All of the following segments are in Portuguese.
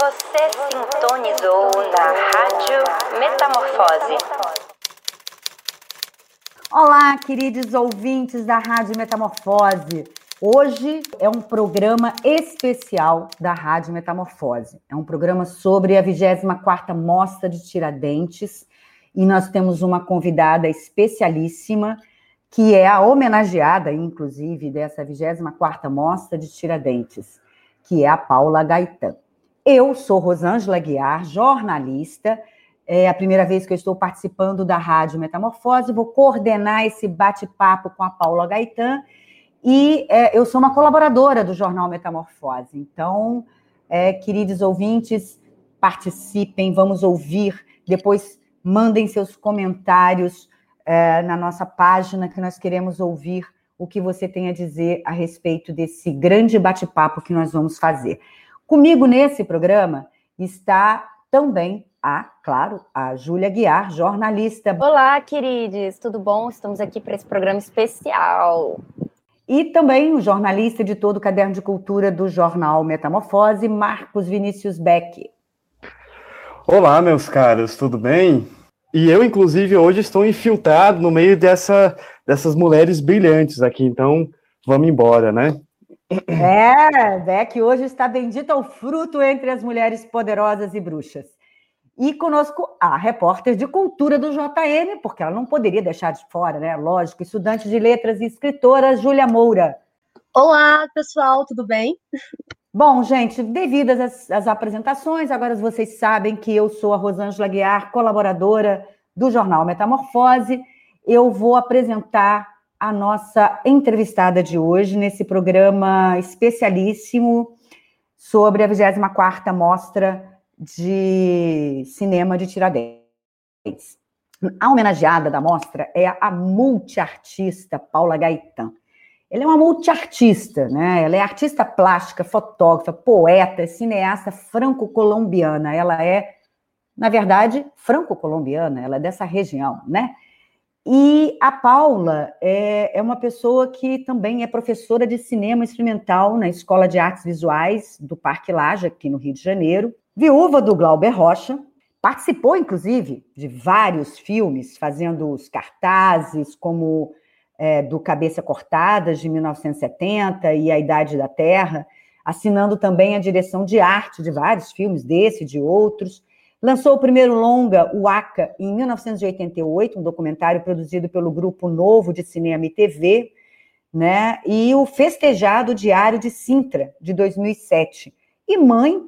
Você sintonizou na Rádio Metamorfose. Olá, queridos ouvintes da Rádio Metamorfose. Hoje é um programa especial da Rádio Metamorfose. É um programa sobre a 24ª Mostra de Tiradentes e nós temos uma convidada especialíssima que é a homenageada, inclusive, dessa 24ª Mostra de Tiradentes, que é a Paula Gaetan. Eu sou Rosângela Guiar, jornalista, é a primeira vez que eu estou participando da Rádio Metamorfose, vou coordenar esse bate-papo com a Paula Gaetan, e é, eu sou uma colaboradora do jornal Metamorfose. Então, é, queridos ouvintes, participem, vamos ouvir, depois mandem seus comentários é, na nossa página, que nós queremos ouvir o que você tem a dizer a respeito desse grande bate-papo que nós vamos fazer. Comigo nesse programa está também a, claro, a Júlia Guiar, jornalista. Olá, queridos, tudo bom? Estamos aqui para esse programa especial. E também o jornalista de todo o caderno de cultura do jornal Metamorfose, Marcos Vinícius Beck. Olá, meus caros, tudo bem? E eu, inclusive, hoje estou infiltrado no meio dessa, dessas mulheres brilhantes aqui, então vamos embora, né? É, Beck hoje está bendito ao fruto entre as mulheres poderosas e bruxas. E conosco a repórter de cultura do JM, porque ela não poderia deixar de fora, né? Lógico, estudante de letras e escritora, Júlia Moura. Olá, pessoal, tudo bem? Bom, gente, devidas às, às, apresentações, agora vocês sabem que eu sou a Rosângela Guiar, colaboradora do jornal Metamorfose. Eu vou apresentar a nossa entrevistada de hoje nesse programa especialíssimo sobre a 24ª Mostra de Cinema de Tiradentes. A homenageada da mostra é a multiartista Paula Gaetan. Ela é uma multiartista, né? Ela é artista plástica, fotógrafa, poeta, cineasta franco-colombiana. Ela é, na verdade, franco-colombiana, ela é dessa região, né? E a Paula é, é uma pessoa que também é professora de cinema experimental na Escola de Artes Visuais do Parque Laje, aqui no Rio de Janeiro. Viúva do Glauber Rocha, participou, inclusive, de vários filmes, fazendo os cartazes, como é, do Cabeça Cortadas, de 1970, e A Idade da Terra, assinando também a direção de arte de vários filmes, desse e de outros. Lançou o primeiro longa, o Aca, em 1988, um documentário produzido pelo Grupo Novo de Cinema e TV, né? e o Festejado Diário de Sintra, de 2007. E mãe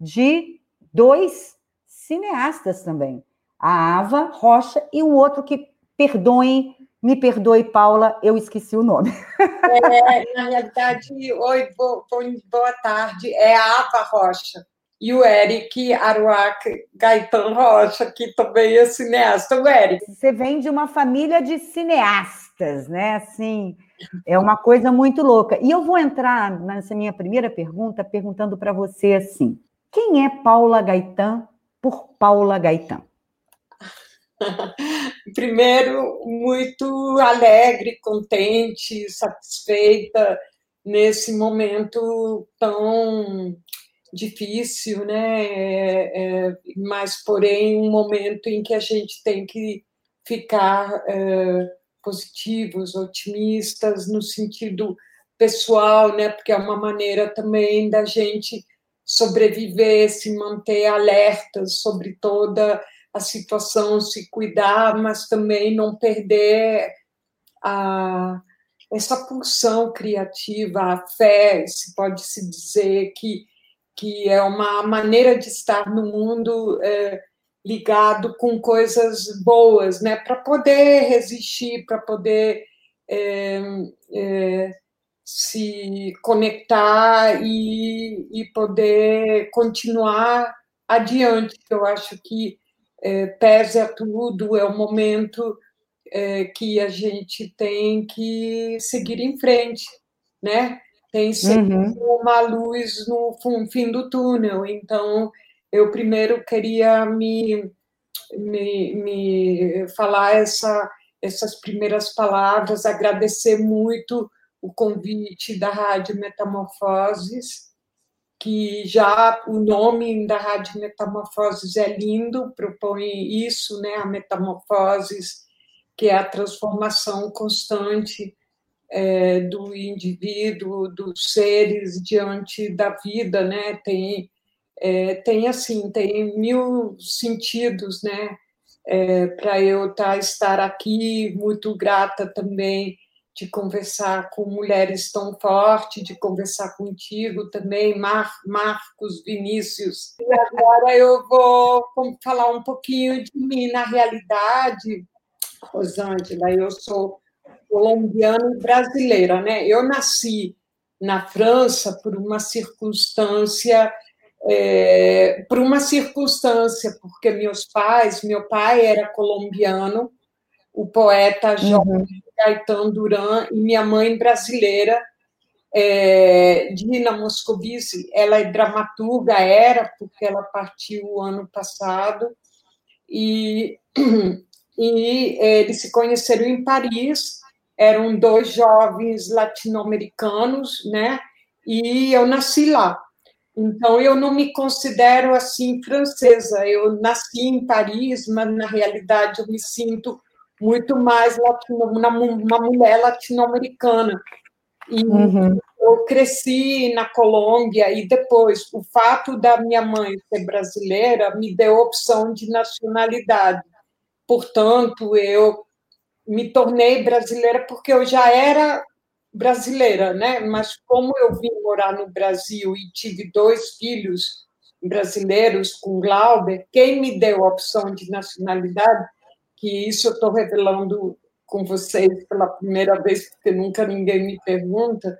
de dois cineastas também, a Ava Rocha e um outro que, perdoem me perdoe, Paula, eu esqueci o nome. É, na realidade, oi, boa, boa tarde, é a Ava Rocha. E o Eric Aruac Gaetan Rocha, que também é cineasta. O Eric. Você vem de uma família de cineastas, né? Assim, é uma coisa muito louca. E eu vou entrar nessa minha primeira pergunta perguntando para você assim: quem é Paula Gaetan por Paula Gaetan? Primeiro, muito alegre, contente, satisfeita nesse momento tão difícil, né? É, é, mas, porém, um momento em que a gente tem que ficar é, positivos, otimistas no sentido pessoal, né? Porque é uma maneira também da gente sobreviver, se manter alertas sobre toda a situação, se cuidar, mas também não perder a, essa pulsão criativa, a fé, se pode se dizer que, que é uma maneira de estar no mundo é, ligado com coisas boas, né, para poder resistir, para poder é, é, se conectar e, e poder continuar adiante. Eu acho que é, pese a tudo, é o momento é, que a gente tem que seguir em frente, né? Tem sempre uhum. uma luz no fim do túnel. Então, eu primeiro queria me, me, me falar essa, essas primeiras palavras, agradecer muito o convite da Rádio Metamorfoses que já o nome da Rádio Metamorfoses é lindo, propõe isso, né, a metamorfoses, que é a transformação constante é, do indivíduo, dos seres diante da vida, né? Tem, é, tem assim, tem mil sentidos, né? É, para eu tá, estar aqui, muito grata também de conversar com mulheres tão fortes, de conversar contigo também, Mar, Marcos, Vinícius. E agora eu vou falar um pouquinho de mim. Na realidade, Rosângela, eu sou colombiana e brasileira, né? Eu nasci na França por uma circunstância, é, por uma circunstância, porque meus pais, meu pai era colombiano, o poeta Jorge uhum. Gaetan Duran, e minha mãe brasileira, é, Dina Moscovici, ela é dramaturga, era, porque ela partiu o ano passado, e, e eles se conheceram em Paris, eram dois jovens latino-americanos, né? E eu nasci lá. Então eu não me considero assim francesa. Eu nasci em Paris, mas na realidade eu me sinto muito mais latino, uma, uma mulher latino-americana. E uhum. eu cresci na Colômbia e depois o fato da minha mãe ser brasileira me deu opção de nacionalidade. Portanto, eu me tornei brasileira porque eu já era brasileira, né? Mas como eu vim morar no Brasil e tive dois filhos brasileiros com Glauber, quem me deu a opção de nacionalidade, que isso eu estou revelando com vocês pela primeira vez, porque nunca ninguém me pergunta,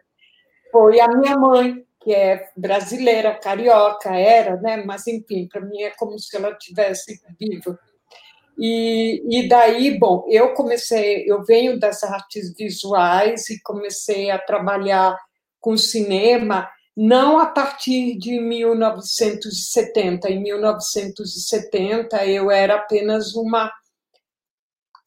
foi a minha mãe, que é brasileira, carioca, era, né? Mas enfim, para mim é como se ela tivesse viva. E, e daí, bom, eu comecei, eu venho das artes visuais e comecei a trabalhar com cinema não a partir de 1970. Em 1970 eu era apenas uma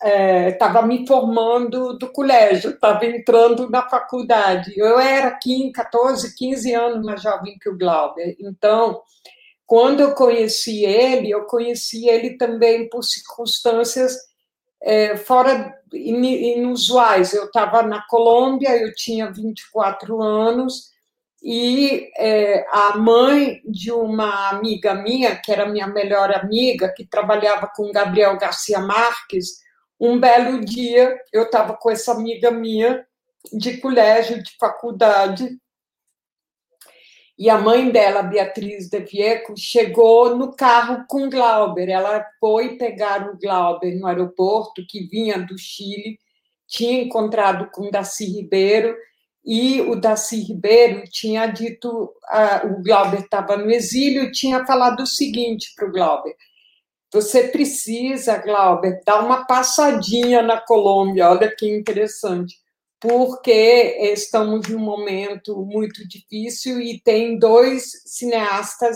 estava é, me formando do colégio, estava entrando na faculdade. Eu era 15, 14, 15 anos mais jovem que o Glauber. Então, quando eu conheci ele, eu conheci ele também por circunstâncias é, fora inusuais. Eu estava na Colômbia, eu tinha 24 anos, e é, a mãe de uma amiga minha, que era minha melhor amiga, que trabalhava com Gabriel Garcia Marques, um belo dia eu estava com essa amiga minha de colégio, de faculdade, e a mãe dela, Beatriz de Vieco, chegou no carro com Glauber. Ela foi pegar o Glauber no aeroporto, que vinha do Chile, tinha encontrado com Daci Ribeiro, e o Daci Ribeiro tinha dito, uh, o Glauber estava no exílio, tinha falado o seguinte para o Glauber, você precisa, Glauber, dar uma passadinha na Colômbia, olha que interessante porque estamos num momento muito difícil e tem dois cineastas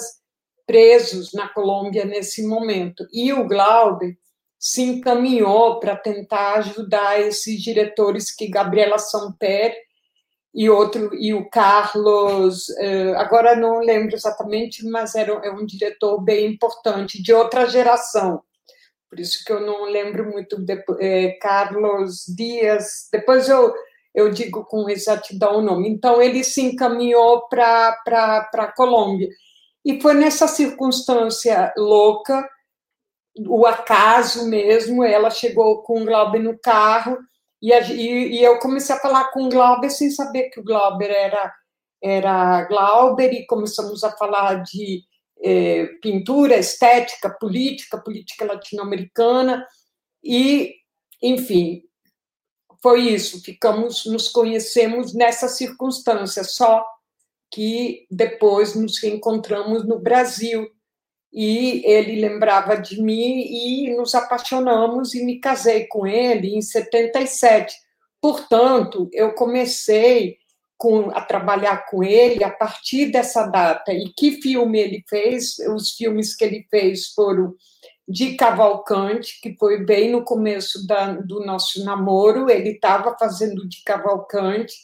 presos na Colômbia nesse momento. E o Glauber se encaminhou para tentar ajudar esses diretores que Gabriela Samper e outro e o Carlos, eh, agora não lembro exatamente, mas era é um diretor bem importante de outra geração. Por isso que eu não lembro muito de, eh, Carlos Dias. Depois eu eu digo com exatidão o nome. Então, ele se encaminhou para a Colômbia. E foi nessa circunstância louca, o acaso mesmo, ela chegou com o Glauber no carro, e, e, e eu comecei a falar com o Glauber sem saber que o Glauber era, era Glauber, e começamos a falar de é, pintura, estética, política, política latino-americana, e, enfim, foi isso, ficamos, nos conhecemos nessa circunstância, só que depois nos reencontramos no Brasil e ele lembrava de mim e nos apaixonamos e me casei com ele em 77. Portanto, eu comecei com, a trabalhar com ele a partir dessa data. E que filme ele fez? Os filmes que ele fez foram de Cavalcante, que foi bem no começo da, do nosso namoro, ele estava fazendo de Cavalcante,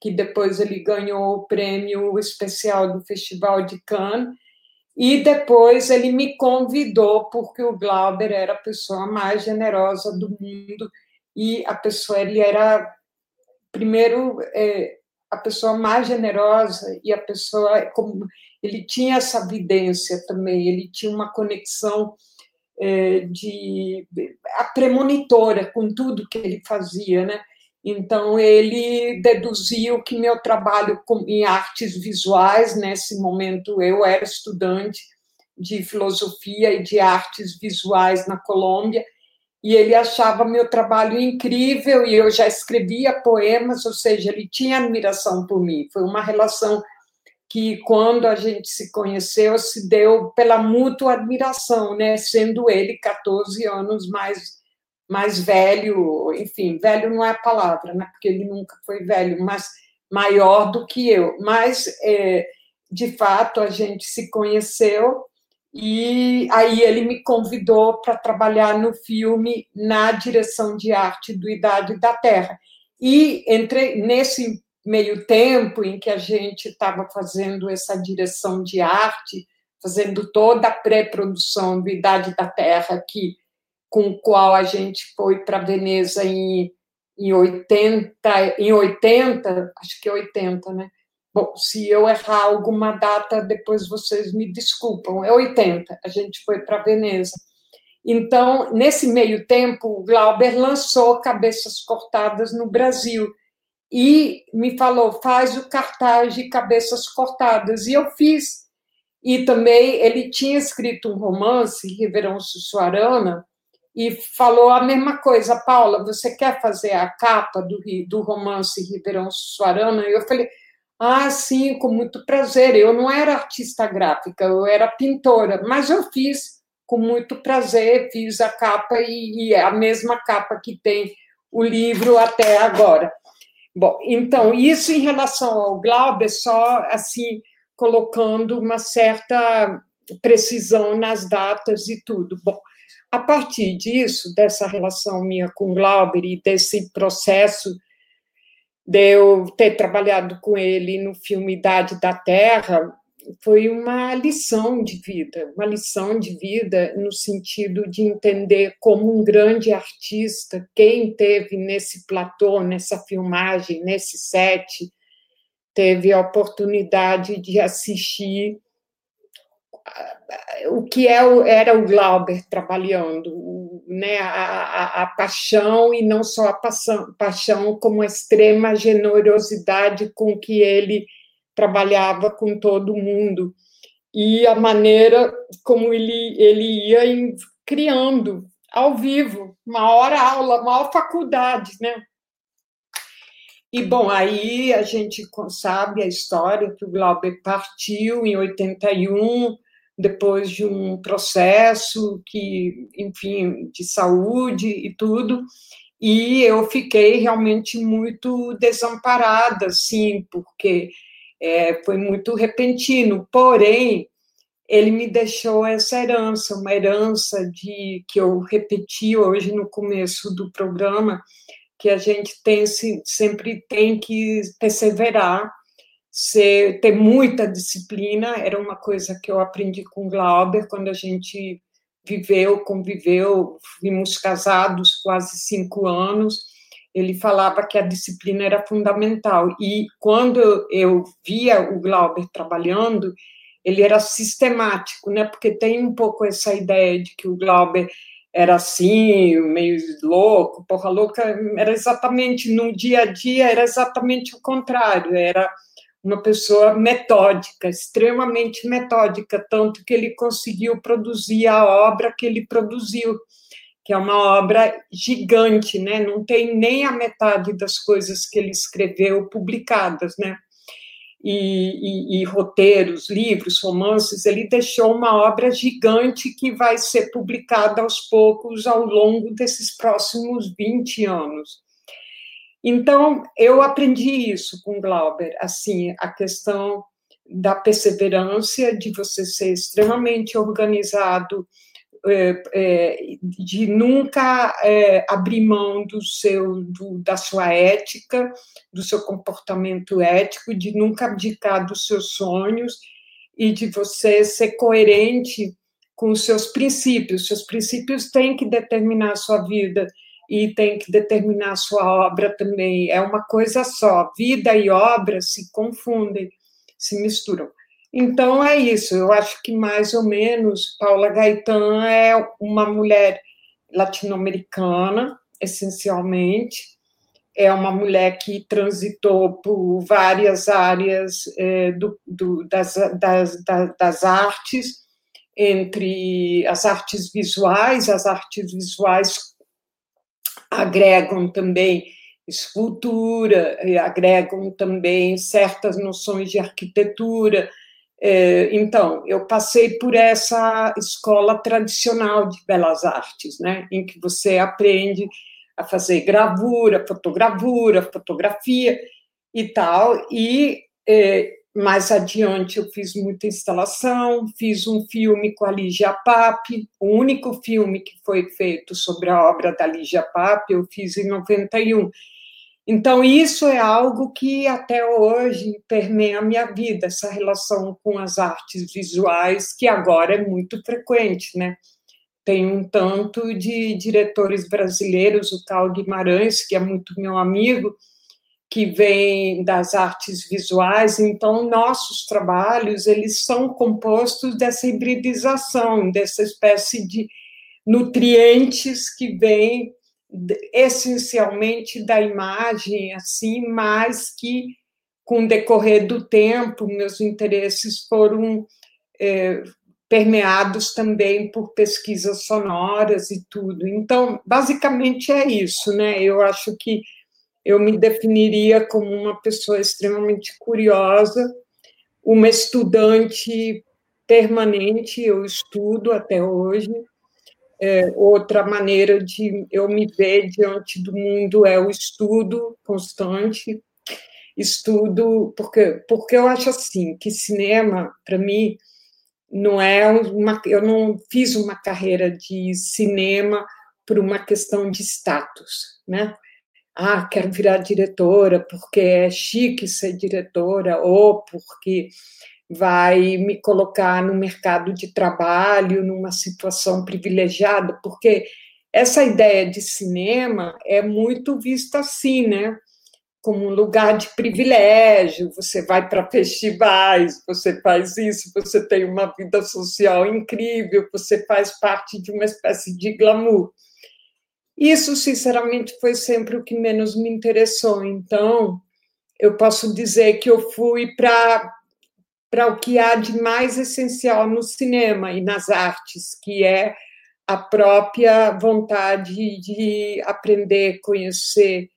que depois ele ganhou o prêmio especial do Festival de Cannes, e depois ele me convidou, porque o Glauber era a pessoa mais generosa do mundo, e a pessoa, ele era, primeiro, é, a pessoa mais generosa, e a pessoa, como ele tinha essa vidência também, ele tinha uma conexão de a premonitora com tudo que ele fazia, né? Então, ele deduziu que meu trabalho em artes visuais, nesse momento eu era estudante de filosofia e de artes visuais na Colômbia, e ele achava meu trabalho incrível, e eu já escrevia poemas, ou seja, ele tinha admiração por mim. Foi uma relação que, quando a gente se conheceu, se deu pela mútua admiração, né? sendo ele 14 anos mais mais velho, enfim, velho não é a palavra, né? Porque ele nunca foi velho, mas maior do que eu. Mas, é, de fato, a gente se conheceu e aí ele me convidou para trabalhar no filme na direção de arte do Idade da Terra. E entre nesse meio tempo em que a gente estava fazendo essa direção de arte, fazendo toda a pré-produção do Idade da Terra, que com o qual a gente foi para Veneza em, em 80, em 80, acho que 80, né? Bom, se eu errar alguma data, depois vocês me desculpam. É 80, a gente foi para Veneza. Então, nesse meio tempo, o Glauber lançou Cabeças Cortadas no Brasil e me falou: faz o cartaz de Cabeças Cortadas. E eu fiz. E também ele tinha escrito um romance, Ribeirão Sussuarana, e falou a mesma coisa, Paula, você quer fazer a capa do, do romance Ribeirão Suarana? E eu falei, ah, sim, com muito prazer. Eu não era artista gráfica, eu era pintora, mas eu fiz com muito prazer, fiz a capa e, e é a mesma capa que tem o livro até agora. Bom, então, isso em relação ao Glauber, só assim, colocando uma certa precisão nas datas e tudo. Bom, a partir disso, dessa relação minha com Glauber e desse processo de eu ter trabalhado com ele no filme Idade da Terra, foi uma lição de vida, uma lição de vida no sentido de entender como um grande artista, quem teve nesse platô, nessa filmagem, nesse set, teve a oportunidade de assistir o que é, era o Glauber trabalhando, né, a, a, a, paixão e não só a paixão, paixão, como a extrema generosidade com que ele trabalhava com todo mundo e a maneira como ele, ele ia criando ao vivo, maior aula, maior faculdade, né? E, bom, aí a gente sabe a história que o Glauber partiu em 81, depois de um processo que, enfim, de saúde e tudo, e eu fiquei realmente muito desamparada, sim, porque é, foi muito repentino. Porém, ele me deixou essa herança, uma herança de que eu repeti hoje no começo do programa, que a gente tem sempre tem que perseverar ser, ter muita disciplina, era uma coisa que eu aprendi com Glauber quando a gente viveu, conviveu, fomos casados quase cinco anos. Ele falava que a disciplina era fundamental. E quando eu via o Glauber trabalhando, ele era sistemático, né? Porque tem um pouco essa ideia de que o Glauber era assim, meio louco, porra louca, era exatamente no dia a dia, era exatamente o contrário, era uma pessoa metódica, extremamente metódica, tanto que ele conseguiu produzir a obra que ele produziu, que é uma obra gigante, né? Não tem nem a metade das coisas que ele escreveu publicadas, né? E, e, e, roteiros, livros, romances, ele deixou uma obra gigante que vai ser publicada aos poucos ao longo desses próximos 20 anos. Então, eu aprendi isso com Glauber, assim, a questão da perseverança, de você ser extremamente organizado, de nunca é, abrir mão do seu, do, da sua ética, do seu comportamento ético, de nunca abdicar dos seus sonhos e de você ser coerente com os seus princípios. Seus princípios têm que determinar a sua vida e têm que determinar a sua obra também. É uma coisa só. Vida e obra se confundem, se misturam. Então é isso. Eu acho que mais ou menos Paula Gaetan é uma mulher latino-americana, essencialmente. É uma mulher que transitou por várias áreas é, do, do, das, das, das artes, entre as artes visuais, as artes visuais agregam também escultura, agregam também certas noções de arquitetura. É, então, eu passei por essa escola tradicional de belas artes, né, em que você aprende a fazer gravura, fotogravura, fotografia e tal, e é, mais adiante eu fiz muita instalação, fiz um filme com a Lígia Pape, o único filme que foi feito sobre a obra da Lígia Pape, eu fiz em 91. Então, isso é algo que até hoje permeia a minha vida, essa relação com as artes visuais, que agora é muito frequente, né? Tem um tanto de diretores brasileiros, o Cal Guimarães, que é muito meu amigo, que vem das artes visuais, então nossos trabalhos eles são compostos dessa hibridização, dessa espécie de nutrientes que vêm essencialmente da imagem, assim, mas que com o decorrer do tempo meus interesses foram é, permeados também por pesquisas sonoras e tudo. Então, basicamente é isso, né? Eu acho que eu me definiria como uma pessoa extremamente curiosa, uma estudante permanente, eu estudo até hoje. É, outra maneira de eu me ver diante do mundo é o estudo constante, estudo, porque, porque eu acho assim, que cinema, para mim, não é uma. Eu não fiz uma carreira de cinema por uma questão de status, né? ah, quero virar diretora porque é chique ser diretora, ou porque vai me colocar no mercado de trabalho numa situação privilegiada, porque essa ideia de cinema é muito vista assim, né? Como um lugar de privilégio, você vai para festivais, você faz isso, você tem uma vida social incrível, você faz parte de uma espécie de glamour. Isso, sinceramente, foi sempre o que menos me interessou. Então, eu posso dizer que eu fui para para o que há de mais essencial no cinema e nas artes, que é a própria vontade de aprender, conhecer,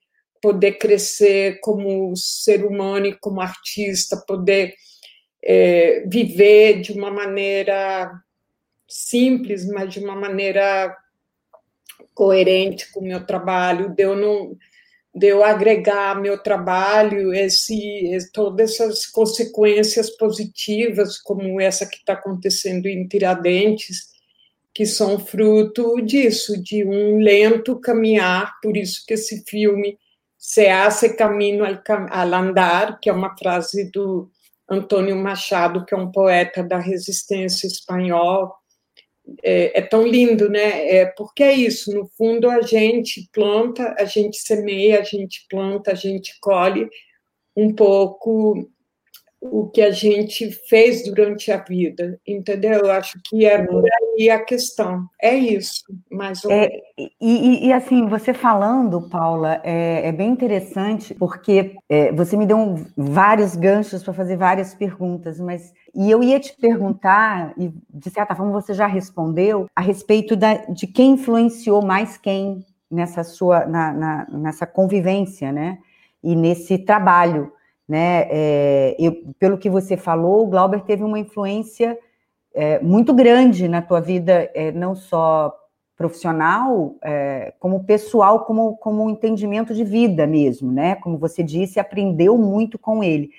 poder crescer como ser humano e como artista, poder é, viver de uma maneira simples, mas de uma maneira coerente com o meu trabalho, eu não de eu agregar meu trabalho esse, todas essas consequências positivas, como essa que está acontecendo em Tiradentes, que são fruto disso, de um lento caminhar, por isso que esse filme Se hace camino al, al andar, que é uma frase do Antônio Machado, que é um poeta da resistência espanhol, é, é, tão lindo, né? É, porque é isso, no fundo a gente planta, a gente semeia, a gente planta, a gente colhe um pouco o que a gente fez durante a vida, entendeu? Eu acho que é por aí a questão. É isso, mais ou é, e, e, assim, você falando, Paula, é, é bem interessante, porque é, você me deu um, vários ganchos para fazer várias perguntas, mas e eu ia te perguntar, e de certa forma você já respondeu, a respeito da, de quem influenciou mais quem nessa sua na, na, nessa convivência, né? E nesse trabalho né? É, eu, pelo que você falou, o Glauber teve uma influência é, muito grande na tua vida, é, não só profissional, é, como pessoal, como, como um entendimento de vida mesmo, né? Como você disse, aprendeu muito com ele.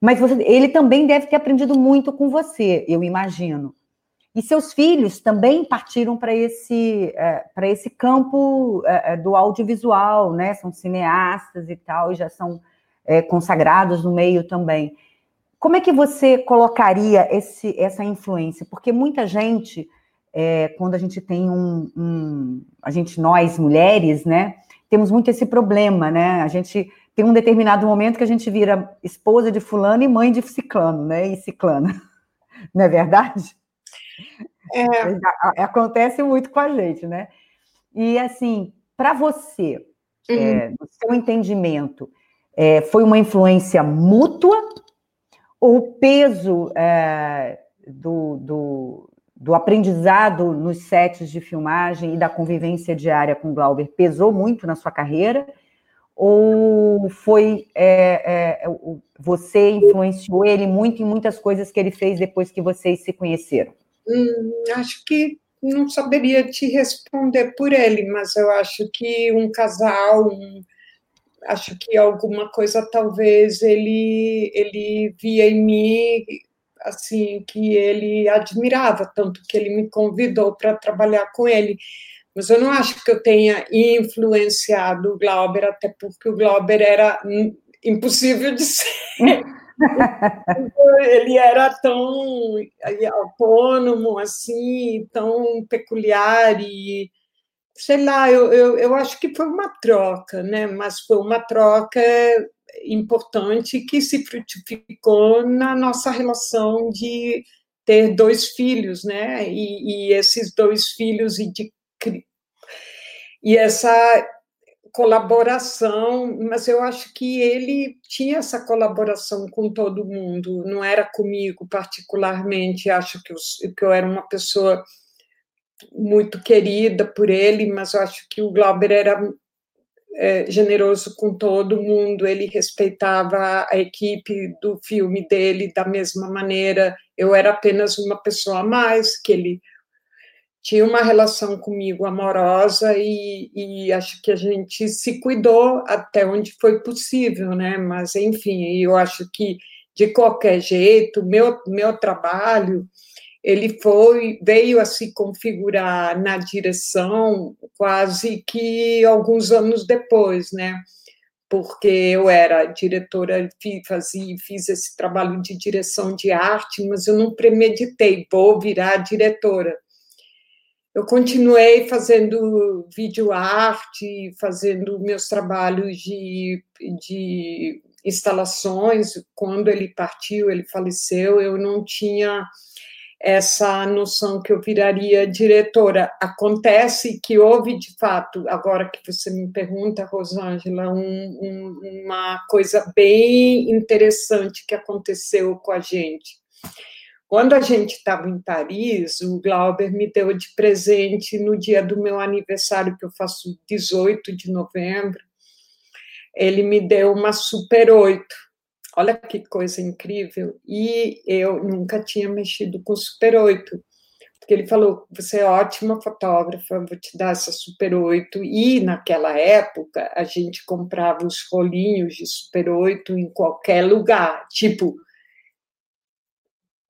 Mas você, ele também deve ter aprendido muito com você, eu imagino. E seus filhos também partiram para esse, é, para esse campo é, do audiovisual, né? São cineastas e tal, e já são é, consagrados no meio também. Como é que você colocaria esse, essa influência? Porque muita gente, é, quando a gente tem um, um, A gente, nós, mulheres, né? Temos muito esse problema, né? A gente tem um determinado momento que a gente vira esposa de fulano e mãe de ciclano, né? E ciclana. Não é verdade? É. Acontece muito com a gente, né? E assim, para você, uhum. é, no seu entendimento, é, foi uma influência mútua ou o peso é, do, do, do, aprendizado nos sets de filmagem e da convivência diária com Glauber pesou muito na sua carreira? Ou foi é, é, você influenciou ele muito em muitas coisas que ele fez depois que vocês se conheceram? Hum, acho que não saberia te responder por ele, mas eu acho que um casal, um, acho que alguma coisa talvez ele ele via em mim assim que ele admirava tanto que ele me convidou para trabalhar com ele. Mas eu não acho que eu tenha influenciado o Glauber até porque o Glauber era impossível de ser. Ele era tão autônomo assim tão peculiar e sei lá, eu, eu, eu acho que foi uma troca, né? Mas foi uma troca importante que se frutificou na nossa relação de ter dois filhos, né? E, e esses dois filhos e de e essa colaboração, mas eu acho que ele tinha essa colaboração com todo mundo, não era comigo particularmente, acho que eu, que eu era uma pessoa muito querida por ele, mas eu acho que o Glauber era é, generoso com todo mundo, ele respeitava a equipe do filme dele da mesma maneira. Eu era apenas uma pessoa a mais, que ele tinha uma relação comigo amorosa e, e, acho que a gente se cuidou até onde foi possível, né? Mas, enfim, eu acho que, de qualquer jeito, meu, meu trabalho ele foi veio a se configurar na direção quase que alguns anos depois, né? Porque eu era diretora, fazia, fiz esse trabalho de direção de arte, mas eu não premeditei, vou virar diretora. Eu continuei fazendo vídeo arte, fazendo meus trabalhos de, de instalações. Quando ele partiu, ele faleceu, eu não tinha essa noção que eu viraria diretora. Acontece que houve, de fato, agora que você me pergunta, Rosângela, um, um, uma coisa bem interessante que aconteceu com a gente. Quando a gente estava em Paris, o Glauber me deu de presente no dia do meu aniversário, que eu faço 18 de novembro, ele me deu uma Super 8 Olha que coisa incrível. E eu nunca tinha mexido com Super 8. Porque ele falou: você é ótima fotógrafa, vou te dar essa Super 8. E naquela época, a gente comprava os rolinhos de Super 8 em qualquer lugar. Tipo,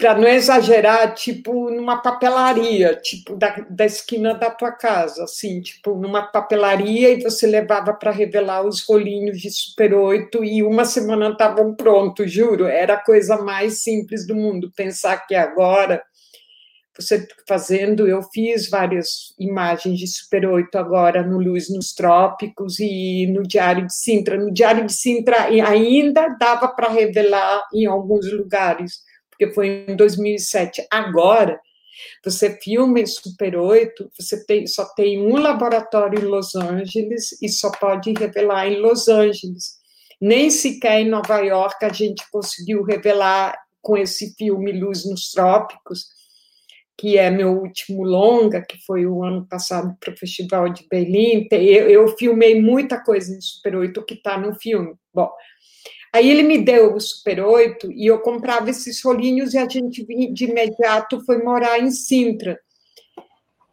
para não exagerar, tipo numa papelaria, tipo da, da esquina da tua casa, assim, tipo numa papelaria e você levava para revelar os rolinhos de Super 8 e uma semana estavam prontos, juro, era a coisa mais simples do mundo. Pensar que agora você fazendo, eu fiz várias imagens de Super 8 agora no Luz nos Trópicos e no Diário de Sintra. No Diário de Sintra ainda dava para revelar em alguns lugares porque foi em 2007. Agora, você filma em Super 8, você tem, só tem um laboratório em Los Angeles e só pode revelar em Los Angeles. Nem sequer em Nova York a gente conseguiu revelar com esse filme Luz nos Trópicos, que é meu último longa, que foi o ano passado para o Festival de Berlim. Eu, eu filmei muita coisa em Super 8 que está no filme. Bom, Aí ele me deu o Super 8 e eu comprava esses rolinhos e a gente de imediato foi morar em Sintra.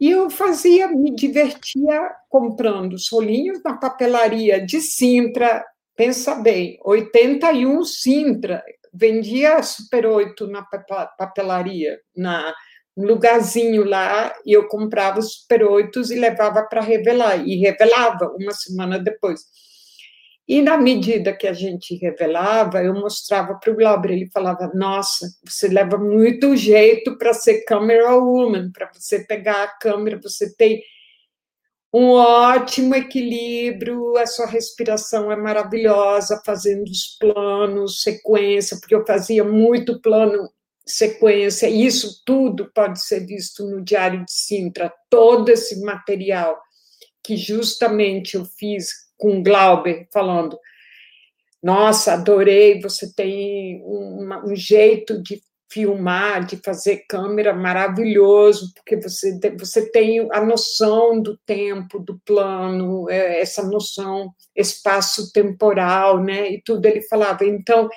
E eu fazia, me divertia comprando os rolinhos na papelaria de Sintra, pensa bem, 81 Sintra, vendia Super 8 na papelaria, na, um lugarzinho lá, e eu comprava os Super 8 e levava para revelar, e revelava uma semana depois. E na medida que a gente revelava, eu mostrava para o Glauber, ele falava: Nossa, você leva muito jeito para ser camera woman, para você pegar a câmera, você tem um ótimo equilíbrio, a sua respiração é maravilhosa, fazendo os planos, sequência, porque eu fazia muito plano, sequência, e isso tudo pode ser visto no Diário de Sintra, todo esse material que justamente eu fiz com Glauber falando: Nossa, adorei, você tem um, jeito de filmar, de fazer câmera maravilhoso, porque você, você tem a noção do tempo, do plano, é, essa noção espaço-temporal, né? E tudo ele falava. Então,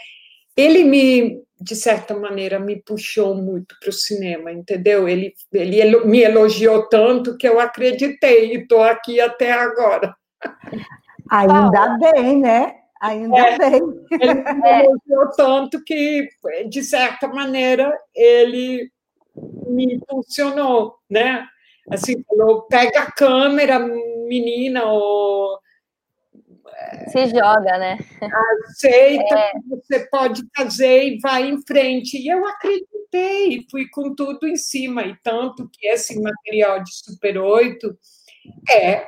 ele me, de certa maneira, me puxou muito para o cinema, entendeu? Ele, ele me elogiou tanto que eu acreditei e estou aqui até agora. Ainda bem, né? Ainda é, bem. Ele me elogiou tanto que, de certa maneira, ele me funcionou, né? Assim, falou, pega a câmera, menina, ou... Se joga, né? Aceita, é. você pode fazer e vai em frente. E eu acreditei, fui com tudo em cima. E tanto que esse material de Super 8 é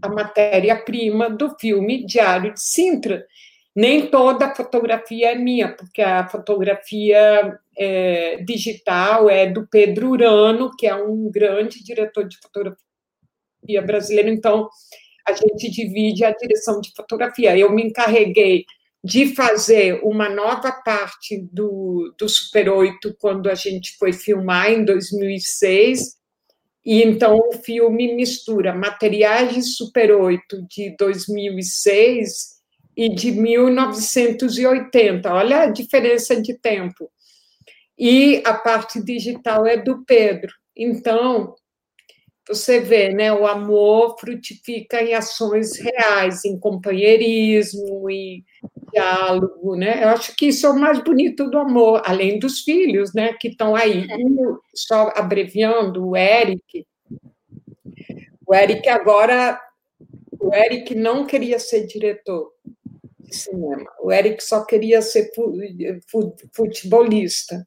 a matéria-prima do filme Diário de Sintra. Nem toda a fotografia é minha, porque a fotografia é, digital é do Pedro Urano, que é um grande diretor de fotografia brasileiro, então a gente divide a direção de fotografia. Eu me encarreguei de fazer uma nova parte do, do Super 8 quando a gente foi filmar em 2006, e então o filme mistura materiais de Super 8 de 2006 e de 1980. Olha a diferença de tempo. E a parte digital é do Pedro. Então, você vê, né, o amor frutifica em ações reais, em companheirismo, em diálogo, né? Eu acho que isso é o mais bonito do amor, além dos filhos, né, que estão aí. É. E, só abreviando, o Eric, o Eric agora, o Eric não queria ser diretor de cinema, o Eric só queria ser futebolista.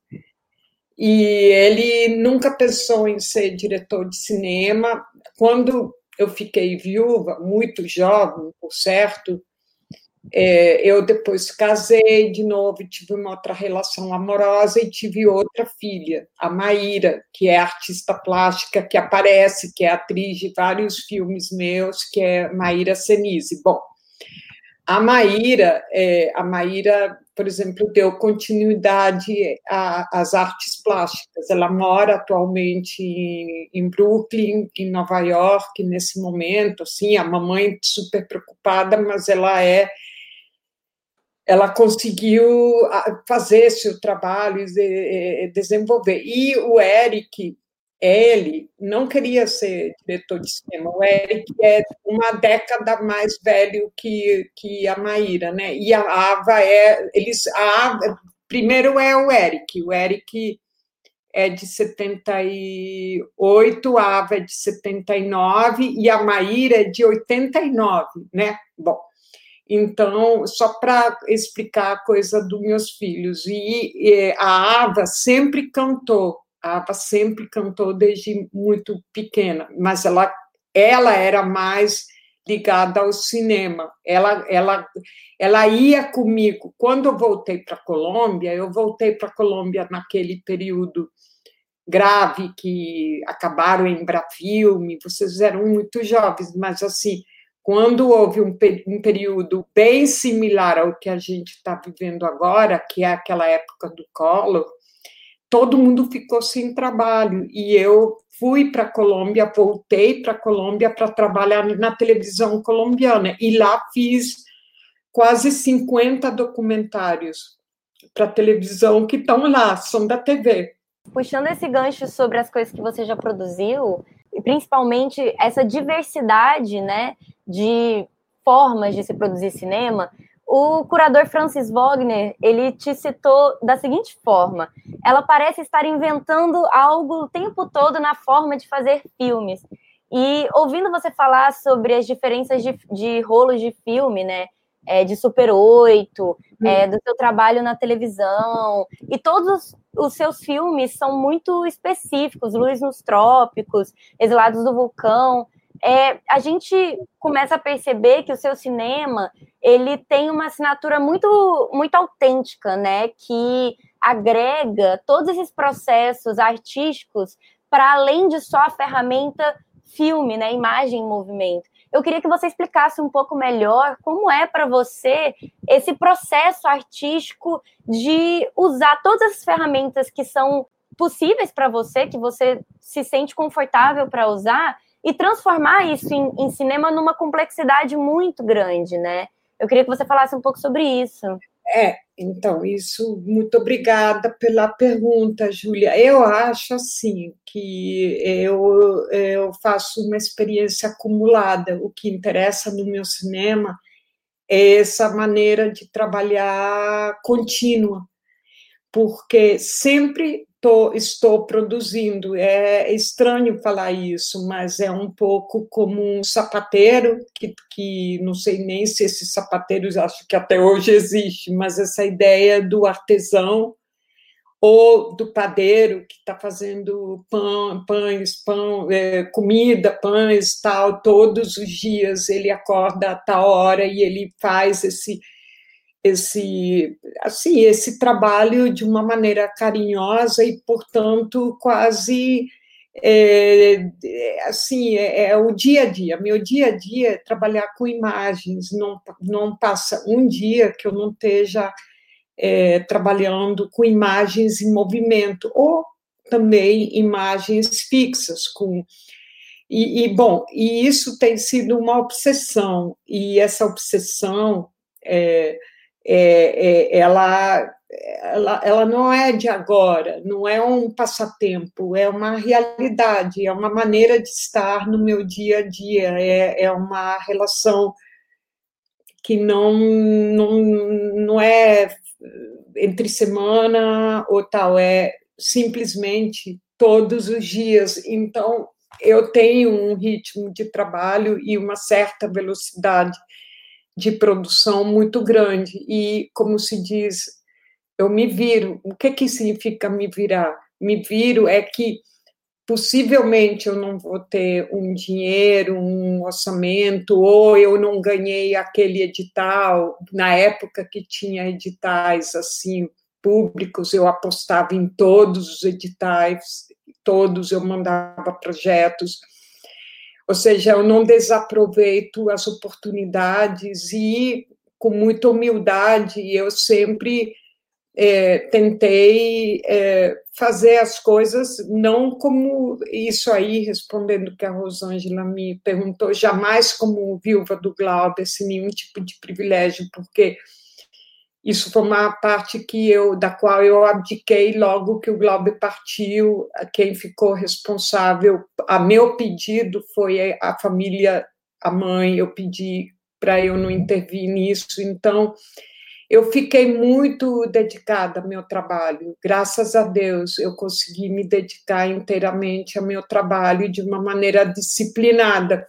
E ele nunca pensou em ser diretor de cinema. Quando eu fiquei viúva, muito jovem, por certo, é, eu depois casei de novo, tive uma outra relação amorosa e tive outra filha, a Maíra, que é artista plástica, que aparece, que é atriz de vários filmes meus, que é Maíra Senise. Bom, a Maíra, é, a Maíra, por exemplo, deu continuidade às artes plásticas. Ela mora atualmente em, em Brooklyn, em Nova York, nesse momento. Assim, a mamãe super preocupada, mas ela é ela conseguiu ah, fazer seu trabalho e desenvolver. E o Eric, ele não queria ser diretor de cinema. O Eric é uma década mais velho que, que a Maíra, né? E a Ava é. Eles, a Ava, primeiro é o Eric. O Eric é de 78, a Ava é de 79 e a Maíra é de 89, né? Bom, então, só para explicar a coisa dos meus filhos. E, e, a Ava sempre cantou, a Ava sempre cantou desde muito pequena, mas ela, ela era mais ligada ao cinema. Ela, ela, ela ia comigo. Quando eu voltei para a Colômbia, eu voltei para a Colômbia naquele período grave que acabaram em Brafilme, vocês eram muito jovens, mas assim, quando houve um, um período bem similar ao que a gente está vivendo agora, que é aquela época do Collor, todo mundo ficou sem trabalho e eu fui para a Colômbia, voltei para a Colômbia para trabalhar na televisão colombiana e lá fiz quase 50 documentários para televisão que estão lá, são da TV. Puxando esse gancho sobre as coisas que você já produziu, e principalmente essa diversidade, né, de formas de se produzir cinema, O curador Francis Wagner, ele te citou da seguinte forma: ela parece estar inventando algo o tempo todo na forma de fazer filmes. E ouvindo você falar sobre as diferenças de, de rolos de filme, né? É, de Super 8, é, do seu trabalho na televisão, e todos os seus filmes são muito específicos, Luz nos Trópicos, Exilados do Vulcão, é, a gente começa a perceber que o seu cinema ele tem uma assinatura muito muito autêntica, né? Que agrega todos esses processos artísticos para além de só a ferramenta filme, né? Imagem em movimento. Eu queria que você explicasse um pouco melhor como é para você esse processo artístico de usar todas as ferramentas que são possíveis para você, que você se sente confortável para usar e transformar isso em, em, cinema numa complexidade muito grande, né? Eu queria que você falasse um pouco sobre isso. É, então, isso, muito obrigada pela pergunta, Júlia. Eu acho, assim, que eu, eu faço uma experiência acumulada. O que interessa no meu cinema é essa maneira de trabalhar contínua, porque sempre tô, estou produzindo. É estranho falar isso, mas é um pouco como um sapateiro, que, que não sei nem se esses sapateiros acho que até hoje existe, mas essa ideia do artesão ou do padeiro que está fazendo pão, pães, pão, é, comida, pães, tal, todos os dias ele acorda a tal hora e ele faz esse esse assim esse trabalho de uma maneira carinhosa e portanto quase é, assim é, é, o dia a dia. Meu dia a dia é trabalhar com imagens. Não não passa um dia que eu não esteja é, trabalhando com imagens em movimento ou também imagens fixas com e, e bom e isso tem sido uma obsessão. E essa obsessão é, é, é, ela, ela, ela não é de agora, não é um passatempo, é uma realidade, é uma maneira de estar no meu dia a dia, é, é uma relação que não, não, não é entre semana ou tal, é simplesmente todos os dias. Então, eu tenho um ritmo de trabalho e uma certa velocidade de produção muito grande. E, como se diz, eu me viro. O que, que significa me virar? Me viro é que possivelmente eu não vou ter um dinheiro, um orçamento, ou eu não ganhei aquele edital. Na época que tinha editais assim públicos, eu apostava em todos os editais, todos eu mandava projetos ou seja, eu não desaproveito as oportunidades e, com muita humildade, eu sempre é, tentei é, fazer as coisas não como isso aí, respondendo que a Rosângela me perguntou, jamais como viúva do Glauber, sem nenhum tipo de privilégio, porque isso foi uma parte que eu, da qual eu abdiquei logo que o Glauber partiu. Quem ficou responsável, a meu pedido, foi a família, a mãe. Eu pedi para eu não intervir nisso. Então, eu fiquei muito dedicada ao meu trabalho. Graças a Deus, eu consegui me dedicar inteiramente ao meu trabalho de uma maneira disciplinada.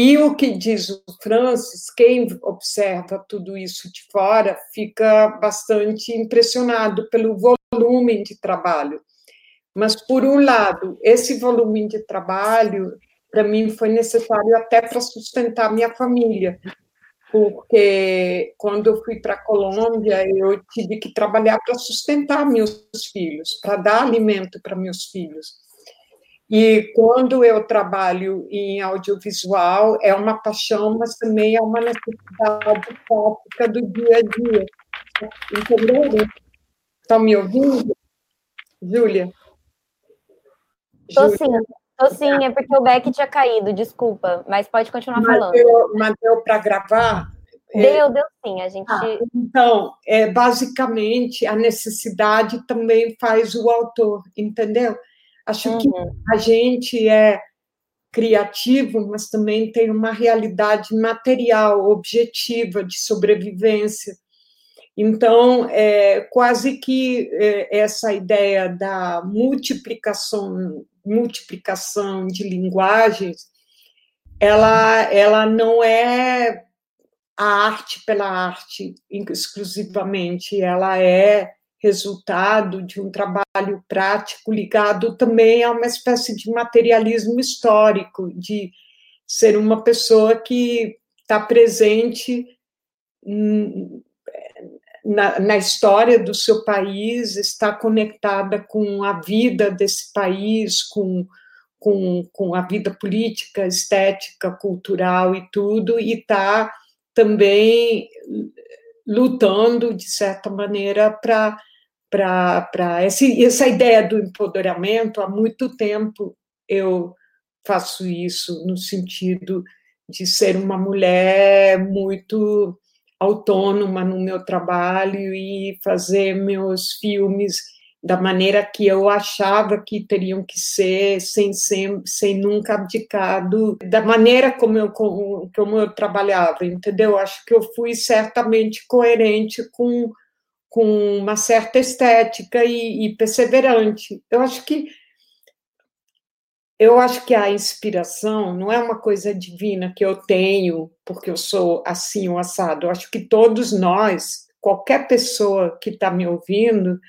E o que diz o Francis, quem observa tudo isso de fora fica bastante impressionado pelo volume de trabalho. Mas, por um lado, esse volume de trabalho, para mim, foi necessário até para sustentar minha família, porque quando eu fui para a Colômbia, eu tive que trabalhar para sustentar meus filhos, para dar alimento para meus filhos. E quando eu trabalho em audiovisual, é uma paixão, mas também é uma necessidade prática do dia a dia. Entendeu? Estão me ouvindo? Júlia? Estou sim, estou sim, é porque o Beck tinha caído, desculpa, mas pode continuar mas falando. Deu, mas deu para gravar? Deu, é... deu sim, a gente... Ah, então, é, basicamente, a necessidade também faz o autor, entendeu? Acho uhum. que a gente é criativo, mas também tem uma realidade material, objetiva, de sobrevivência. Então, é, quase que é, essa ideia da multiplicação, multiplicação de linguagens, ela, ela não é a arte pela arte exclusivamente, ela é resultado de um trabalho prático ligado também a uma espécie de materialismo histórico, de ser uma pessoa que está presente na, na, história do seu país, está conectada com a vida desse país, com, com, com a vida política, estética, cultural e tudo, e está também lutando, de certa maneira, para para essa ideia do empoderamento, há muito tempo eu faço isso no sentido de ser uma mulher muito autônoma no meu trabalho e fazer meus filmes da maneira que eu achava que teriam que ser, sem, sem, sem nunca abdicado da maneira como eu, como, como eu trabalhava, entendeu? Acho que eu fui certamente coerente com com uma certa estética e, e perseverante. Eu acho que eu acho que a inspiração não é uma coisa divina que eu tenho porque eu sou assim ou assado. Eu acho que todos nós, qualquer pessoa que está me ouvindo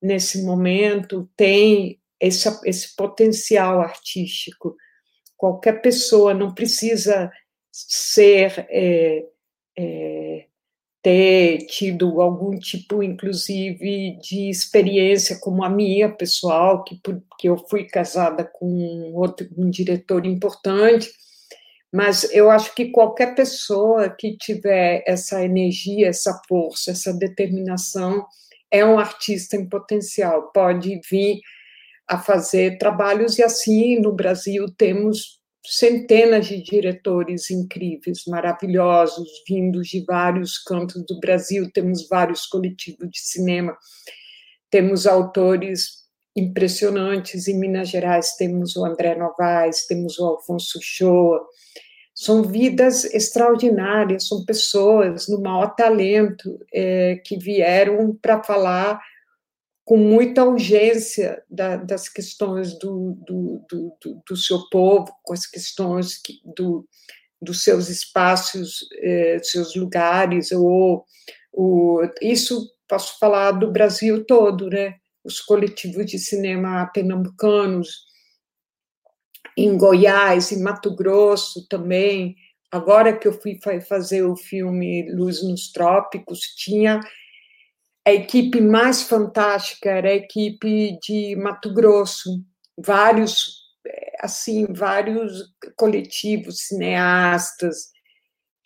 nesse momento, tem esse, esse potencial artístico. Qualquer pessoa não precisa ser é, é, ter tido algum tipo, inclusive, de experiência como a minha pessoal, que, que eu fui casada com outro, um diretor importante, mas eu acho que qualquer pessoa que tiver essa energia, essa força, essa determinação, é um artista em potencial, pode vir a fazer trabalhos, e assim no Brasil temos centenas de diretores incríveis, maravilhosos, vindos de vários cantos do Brasil. Temos vários coletivos de cinema, temos autores impressionantes. Em Minas Gerais temos o André Novaes, temos o Alfonso Shoa. São vidas extraordinárias, são pessoas no maior talento é, que vieram para falar com muita urgência da, das questões do, do, do, do, seu povo, com as questões que, do, dos seus espaços, eh, seus lugares, ou, ou, isso posso falar do Brasil todo, né? Os coletivos de cinema pernambucanos, em Goiás, em Mato Grosso também. Agora que eu fui fazer o filme Luz nos Trópicos, tinha a equipe mais fantástica era a equipe de Mato Grosso, vários assim, vários coletivos cineastas,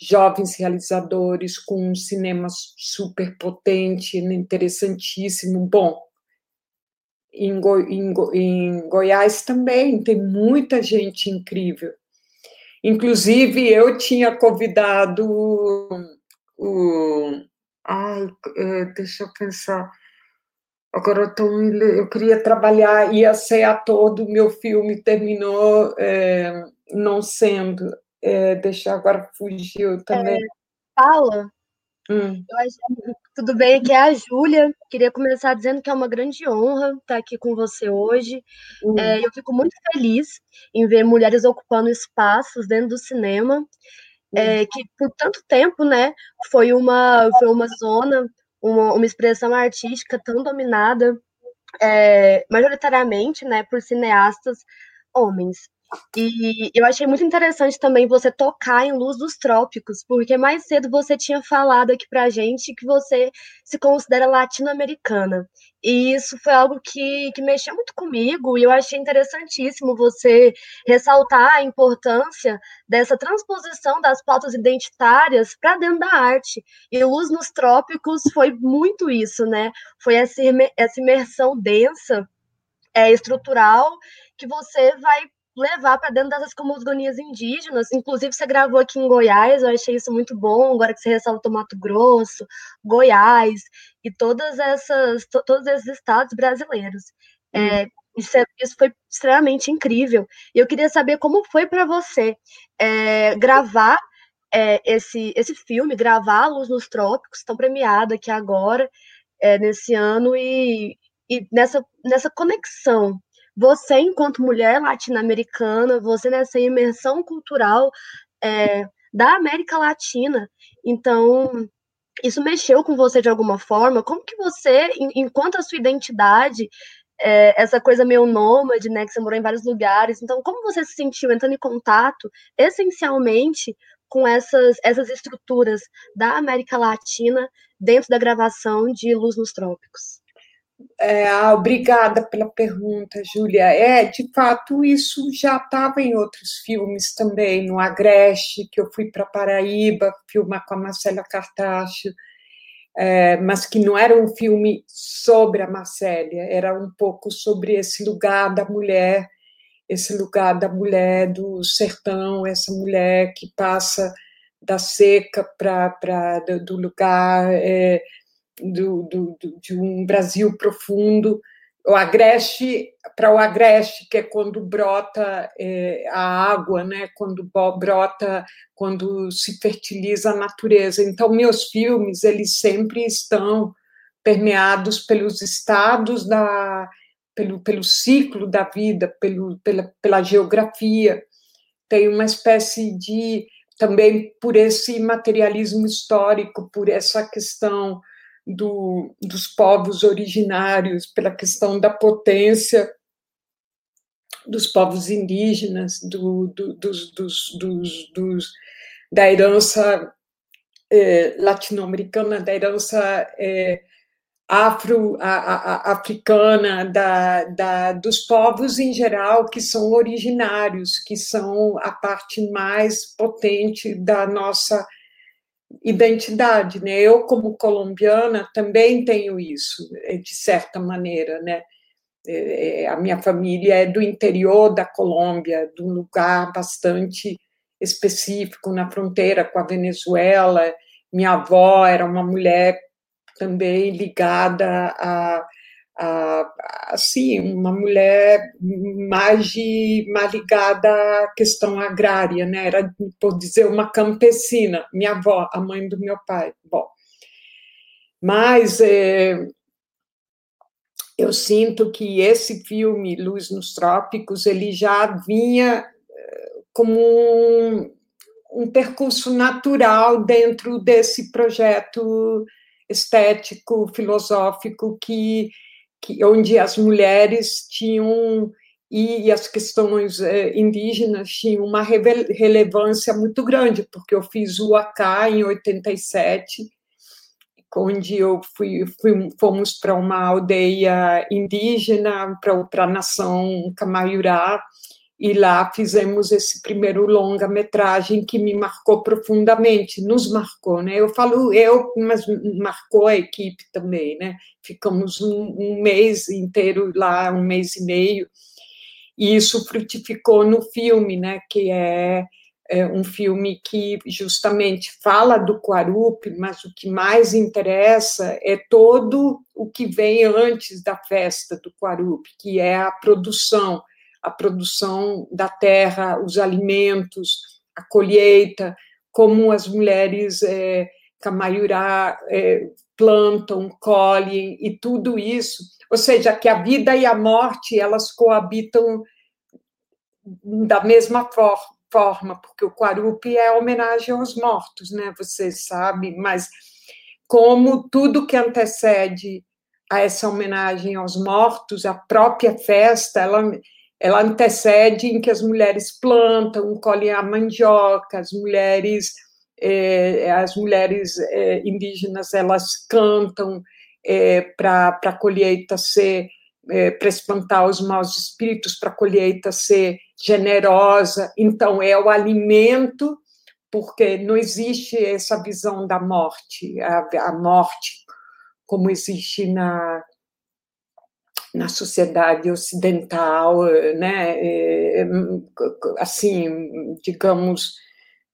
jovens realizadores com um cinema super potente, interessantíssimo. Bom, em, Go em, Go em Goiás também tem muita gente incrível. Inclusive, eu tinha convidado o Ai, é, deixa eu pensar. Agora eu, tô, eu queria trabalhar, ia ser ator do meu filme, terminou é, não sendo. É, deixa agora fugiu também. É, Paula, hum. acho, tudo bem? Que é a Júlia. Queria começar dizendo que é uma grande honra estar aqui com você hoje. Hum. É, eu fico muito feliz em ver mulheres ocupando espaços dentro do cinema é, que por tanto tempo, né, foi uma, foi uma zona, uma, uma expressão artística tão dominada, é, majoritariamente, né, por cineastas homens. E eu achei muito interessante também você tocar em Luz dos Trópicos, porque mais cedo você tinha falado aqui pra gente que você se considera latino-americana. E isso foi algo que, que mexeu muito comigo, e eu achei interessantíssimo você ressaltar a importância dessa transposição das pautas identitárias para dentro da arte. E Luz nos Trópicos foi muito isso, né? Foi essa, imersão densa, é, estrutural, que você vai levar para dentro dessas cosmogonias indígenas. Inclusive, você gravou aqui em Goiás, eu achei isso muito bom, agora que você ressaltou Mato Grosso, Goiás e todas essas, todos esses estados brasileiros. É, isso, é, isso, foi extremamente incrível. E eu queria saber como foi para você é, gravar é, esse, esse filme, gravar Luz nos Trópicos, tão premiado aqui agora, é, nesse ano, e, e nessa, nessa conexão. Você, enquanto mulher latino-americana, você nessa imersão cultural é, da América Latina. Então, isso mexeu com você de alguma forma? Como que você, enquanto a sua identidade, é, essa coisa meio nômade, né, que você morou em vários lugares, então como você se sentiu entrando em contato, essencialmente, com essas, essas estruturas da América Latina dentro da gravação de Luz nos Trópicos? É, ah, obrigada pela pergunta, Júlia. É, de fato, isso já estava em outros filmes também, no Agreste, que eu fui para Paraíba filmar com a Marcela Cartacho, é, mas que não era um filme sobre a Marcélia, era um pouco sobre esse lugar da mulher, esse lugar da mulher do sertão, essa mulher que passa da seca para do lugar é, do, do, do, de um Brasil profundo, o agreste para o agreste que é quando brota é, a água, né? Quando brota, quando se fertiliza a natureza. Então meus filmes eles sempre estão permeados pelos estados da pelo, pelo ciclo da vida, pelo, pela, pela geografia. Tem uma espécie de também por esse materialismo histórico, por essa questão do, dos povos originários, pela questão da potência dos povos indígenas, do, do, dos, dos, dos, da herança eh, latino-americana, da herança eh, afro-africana, da, da, dos povos em geral que são originários, que são a parte mais potente da nossa identidade, né? Eu como colombiana também tenho isso, eh, de certa maneira, né? É, é, a minha família é do interior da Colômbia, de um lugar bastante específico na fronteira com a Venezuela. Minha avó era uma mulher também ligada a assim, uma mulher mais, de, mais ligada à questão agrária, né? Era, por dizer, uma campesina, minha avó, a mãe do meu pai. Bom, mas é, eu sinto que esse filme, Luz nos Trópicos, ele já vinha é, como um, um percurso natural dentro desse projeto estético, filosófico que que, onde as mulheres tinham e as questões eh, indígenas tinham uma relevância muito grande, porque eu fiz o AK em 87, onde eu fui, fui fomos para uma aldeia indígena, para a nação Camaiurá, e lá fizemos esse primeiro longa-metragem que me marcou profundamente, nos marcou, né? Eu falo eu, mas marcou a equipe também, né? Ficamos um, um mês inteiro lá, um mês e meio, e isso frutificou no filme, né? Que é, é um filme que justamente fala do Quarupi, mas o que mais interessa é todo o que vem antes da festa do Quarupi, que é a produção a produção da terra, os alimentos, a colheita, como as mulheres é, Camaiurá é, plantam, colhem e tudo isso. Ou seja, que a vida e a morte elas coabitam da mesma for forma, porque o Quarupi é homenagem aos mortos, né? Vocês sabem, mas como tudo que antecede a essa homenagem aos mortos, a própria festa, ela ela antecede em que as mulheres plantam, colhem a mandioca, as mulheres, é, as mulheres é, indígenas elas cantam é, para a colheita ser, é, para espantar os maus espíritos, para a colheita ser generosa. Então, é o alimento, porque não existe essa visão da morte, a, a morte como existe na, na sociedade ocidental, né, é, assim, digamos,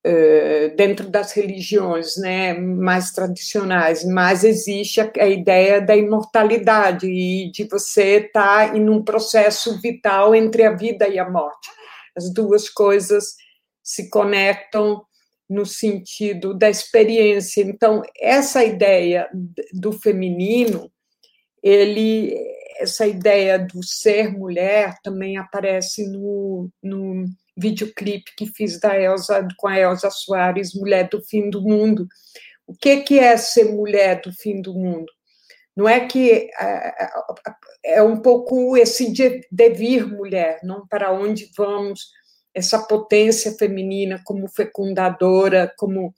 uh, dentro das religiões né, mais tradicionais, mas existe a, a ideia da imortalidade e de você estar tá em um processo vital entre a vida e a morte. As duas coisas se conectam no sentido da experiência. Então, essa ideia do feminino, ele, essa ideia do ser mulher também aparece no, no videoclipe que fiz da Elsa, com a Elsa Soares, Mulher do Fim do Mundo. O que, que é ser mulher do fim do mundo? Não é que é, é um pouco esse devir mulher, não para onde vamos, essa potência feminina como fecundadora, como,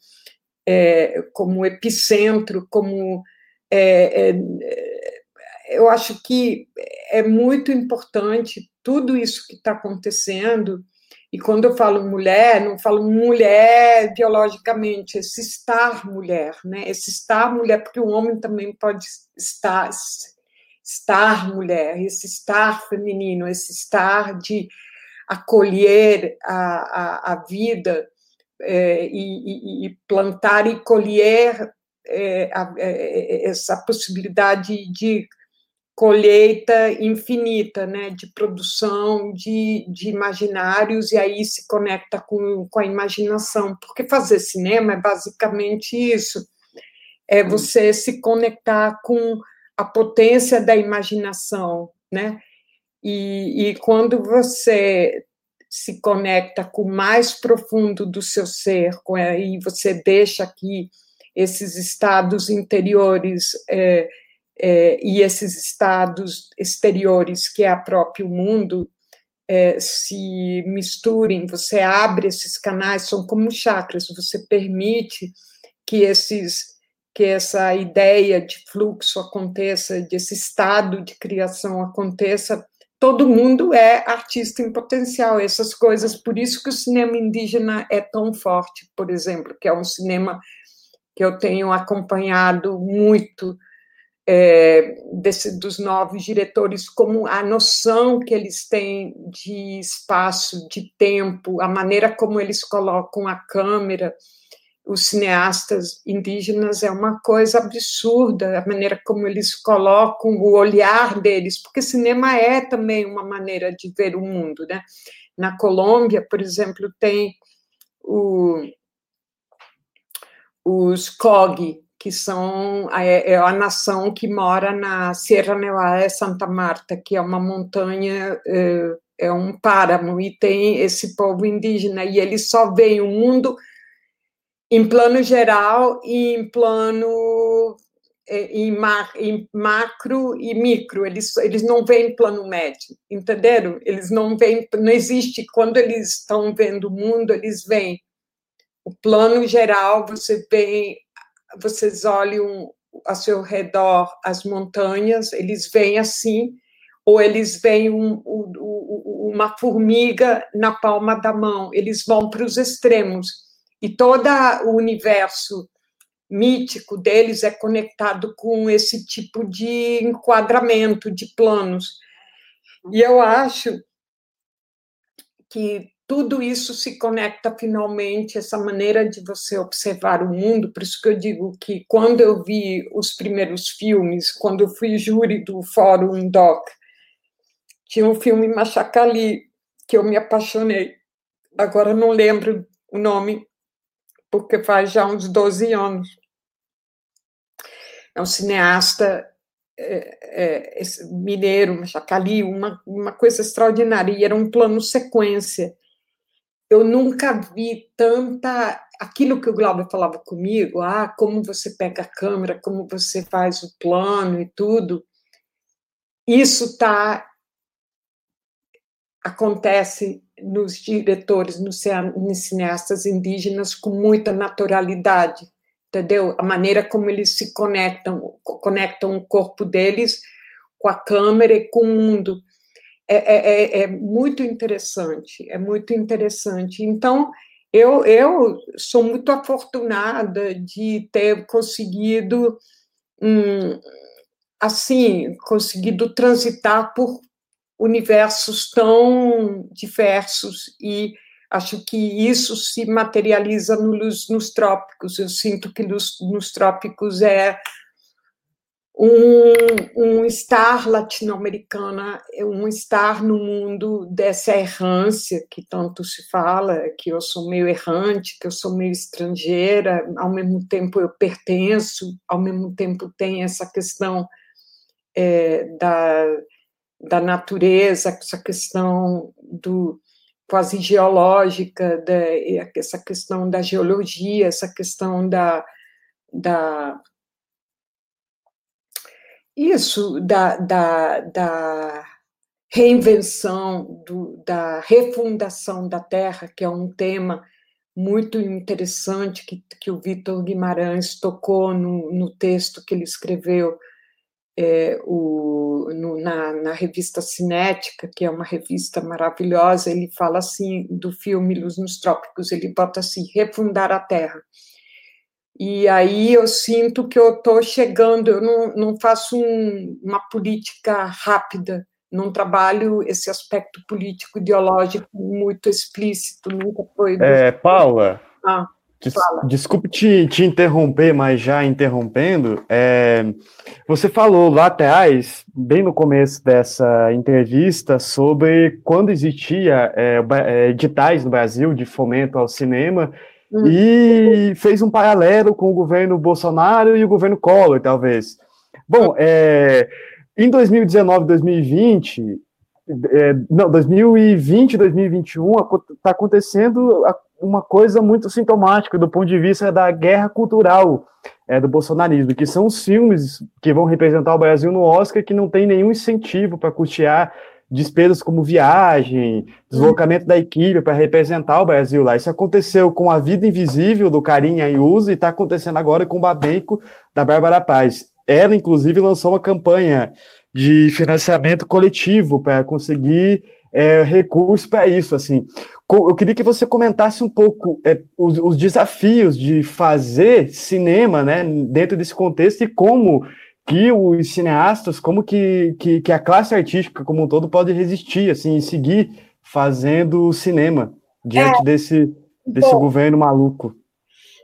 é, como epicentro, como. É, é, eu acho que é muito importante tudo isso que está acontecendo. E quando eu falo mulher, não falo mulher biologicamente, esse estar mulher, né? Esse estar mulher, porque o homem também pode estar, estar mulher, esse estar feminino, esse estar de acolher a, a, a vida é, e, e, plantar e colher é, a, é, essa possibilidade de colheita infinita, né, de produção de, de imaginários, e aí se conecta com, com a imaginação, porque fazer cinema é basicamente isso, é você se conectar com a potência da imaginação, né, e, e quando você se conecta com o mais profundo do seu ser, com, e você deixa que esses estados interiores é, é, e esses estados exteriores, que é o próprio mundo, é, se misturem, você abre esses canais, são como chakras, você permite que esses que essa ideia de fluxo aconteça, desse estado de criação aconteça todo mundo é artista em potencial, essas coisas. Por isso que o cinema indígena é tão forte, por exemplo, que é um cinema que eu tenho acompanhado muito é, desse, dos novos diretores, como a noção que eles têm de espaço, de tempo, a maneira como eles colocam a câmera os cineastas indígenas é uma coisa absurda, a maneira como eles colocam o olhar deles, porque cinema é também uma maneira de ver o mundo, né? Na Colômbia, por exemplo, tem o, os COG, que são a, é a nação que mora na Sierra Nevada de Santa Marta, que é uma montanha, é, é um páramo, e tem esse povo indígena, e eles só veem o mundo em plano geral e em plano é, em, ma, em, macro e micro, eles, eles não veem plano médio, entenderam? Eles não veem, não existe, quando eles estão vendo o mundo, eles veem o plano geral, você vê, vocês olham a seu redor as montanhas, eles veem assim, ou eles veem um, um, uma formiga na palma da mão, eles vão para os extremos e todo o universo mítico deles é conectado com esse tipo de enquadramento de planos. E eu acho que tudo isso se conecta finalmente, essa maneira de você observar o mundo, por isso que eu digo que quando eu vi os primeiros filmes, quando eu fui júri do Fórum Doc, tinha um filme Machacali que eu me apaixonei. Agora não lembro o nome, porque faz já uns 12 anos. É um cineasta é, é, mineiro, Chacali, uma, uma coisa extraordinária, e era um plano sequência. Eu nunca vi tanta. Aquilo que o Glauber falava comigo, ah, como você pega a câmera, como você faz o plano e tudo, isso tá acontece nos diretores, nos cineastas indígenas com muita naturalidade, entendeu? A maneira como eles se conectam, conectam o corpo deles com a câmera e com o mundo. É, é, é, é muito interessante, é muito interessante. Então, eu, eu sou muito afortunada de ter conseguido, hum, assim, conseguido transitar por universos tão diversos e Acho que isso se materializa nos, nos trópicos. Eu sinto que nos, nos trópicos é um, um estar latino-americana, um estar no mundo dessa errância que tanto se fala, que eu sou meio errante, que eu sou meio estrangeira, ao mesmo tempo eu pertenço, ao mesmo tempo tem essa questão é, da, da natureza, essa questão do quase geológica, da, essa questão da geologia, essa questão da, da isso da, da, da reinvenção, do, da refundação da terra, que é um tema muito interessante que, que o Vitor Guimarães tocou no, no texto que ele escreveu é, o, no, na, na, revista Cinética, que é uma revista maravilhosa, ele fala assim do filme Luz nos Trópicos, ele bota assim, refundar a Terra. E aí eu sinto que eu estou chegando, eu não, não faço um, uma política rápida, não trabalho esse aspecto político ideológico muito explícito, nunca foi. É, Paula, ah. Des, desculpe te, te, interromper, mas já interrompendo, é, você falou lá atrás, bem no começo dessa entrevista, sobre quando existia é, é editais no Brasil de fomento ao cinema, hum. e fez um paralelo com o governo Bolsonaro e o governo Collor, talvez. Bom, é, em 2019, 2020, é, não, 2020, 2021, está acontecendo uma coisa muito sintomática do ponto de vista da guerra cultural é, do bolsonarismo, que são os filmes que vão representar o Brasil no Oscar que não tem nenhum incentivo para custear despesas como viagem, deslocamento da equipe para representar o Brasil lá. Isso aconteceu com A Vida Invisível, do Carinha Ayuso, e está acontecendo agora com o Babenco, da Bárbara Paz. Ela, inclusive, lançou uma campanha de financiamento coletivo para conseguir é, recurso para isso. Assim, eu queria que você comentasse um pouco é, os, os, desafios de fazer cinema, né, dentro desse contexto e como que os cineastas, como que, que, que, a classe artística como um todo pode resistir, assim, e seguir fazendo cinema diante é, desse, desse bom, governo maluco.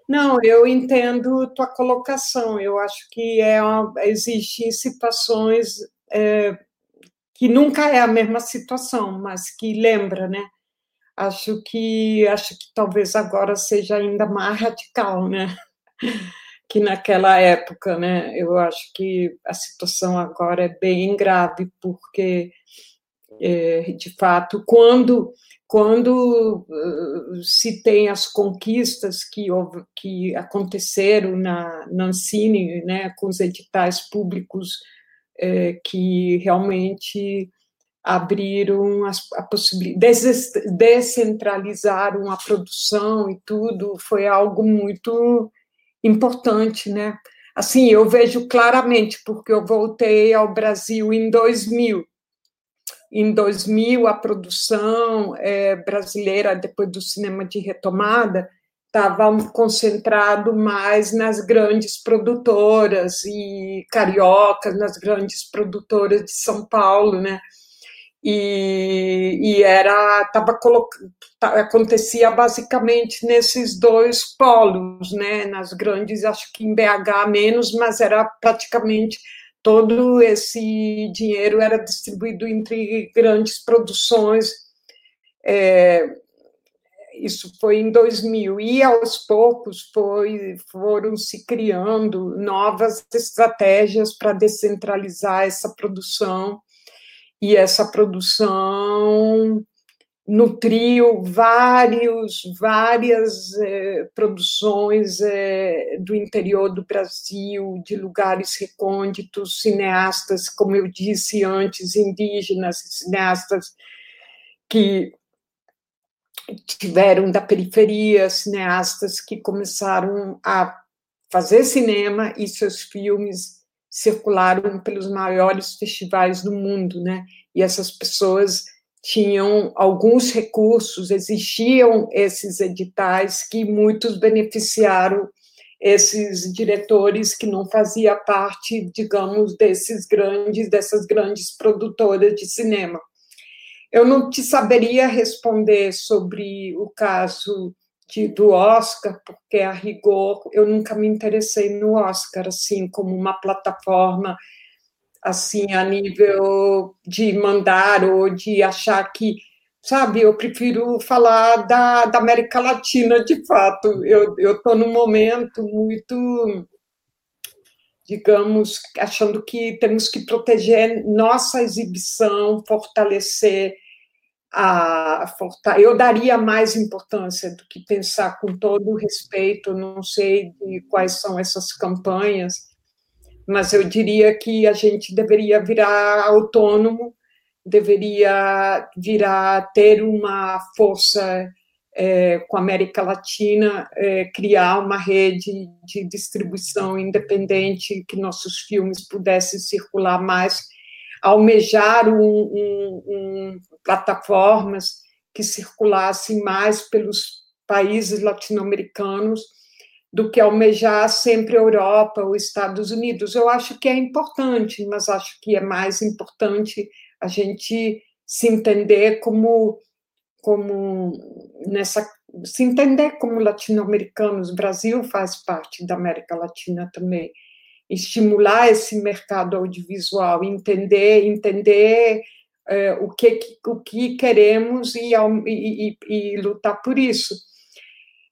Não, eu entendo tua colocação. Eu acho que é uma, existem situações é, que nunca é a mesma situação, mas que lembra, né? Acho que acho que talvez agora seja ainda mais radical, né? Que naquela época, né? Eu acho que a situação agora é bem grave porque, é, de fato, quando quando uh, se tem as conquistas que, que aconteceram na, na Ancine, né, com os editais públicos é, que realmente abriram as, a possibilidade, descentralizaram a produção e tudo, foi algo muito importante, né? Assim, eu vejo claramente, porque eu voltei ao Brasil em 2000. Em 2000, a produção é, brasileira, depois do cinema de retomada, estava concentrado mais nas grandes produtoras e cariocas, nas grandes produtoras de São Paulo, né? E, e era tava acontecia basicamente nesses dois polos, né? Nas grandes, acho que em BH menos, mas era praticamente todo esse dinheiro era distribuído entre grandes produções. É, isso foi em 2000, e aos poucos foi, foram se criando novas estratégias para descentralizar essa produção, e essa produção nutriu vários, várias eh, produções eh, do interior do Brasil, de lugares recônditos, cineastas, como eu disse antes, indígenas, cineastas que tiveram da periferia cineastas que começaram a fazer cinema e seus filmes circularam pelos maiores festivais do mundo, né? E essas pessoas tinham alguns recursos, existiam esses editais que muitos beneficiaram esses diretores que não fazia parte, digamos, desses grandes, dessas grandes produtoras de cinema. Eu não te saberia responder sobre o caso de, do Oscar, porque a rigor eu nunca me interessei no Oscar assim como uma plataforma assim a nível de mandar ou de achar que sabe eu prefiro falar da, da América Latina de fato. Eu eu estou num momento muito digamos achando que temos que proteger nossa exibição fortalecer a, eu daria mais importância do que pensar com todo respeito, não sei quais são essas campanhas, mas eu diria que a gente deveria virar autônomo, deveria virar ter uma força é, com a América Latina, é, criar uma rede de distribuição independente, que nossos filmes pudessem circular mais, almejar um, um, um plataformas que circulassem mais pelos países latino-americanos do que almejar sempre a Europa ou Estados Unidos. Eu acho que é importante, mas acho que é mais importante a gente se entender como como nessa se entender como latino-americanos. O Brasil faz parte da América Latina também. Estimular esse mercado audiovisual, entender entender é, o, que, o que queremos e, e, e, lutar por isso.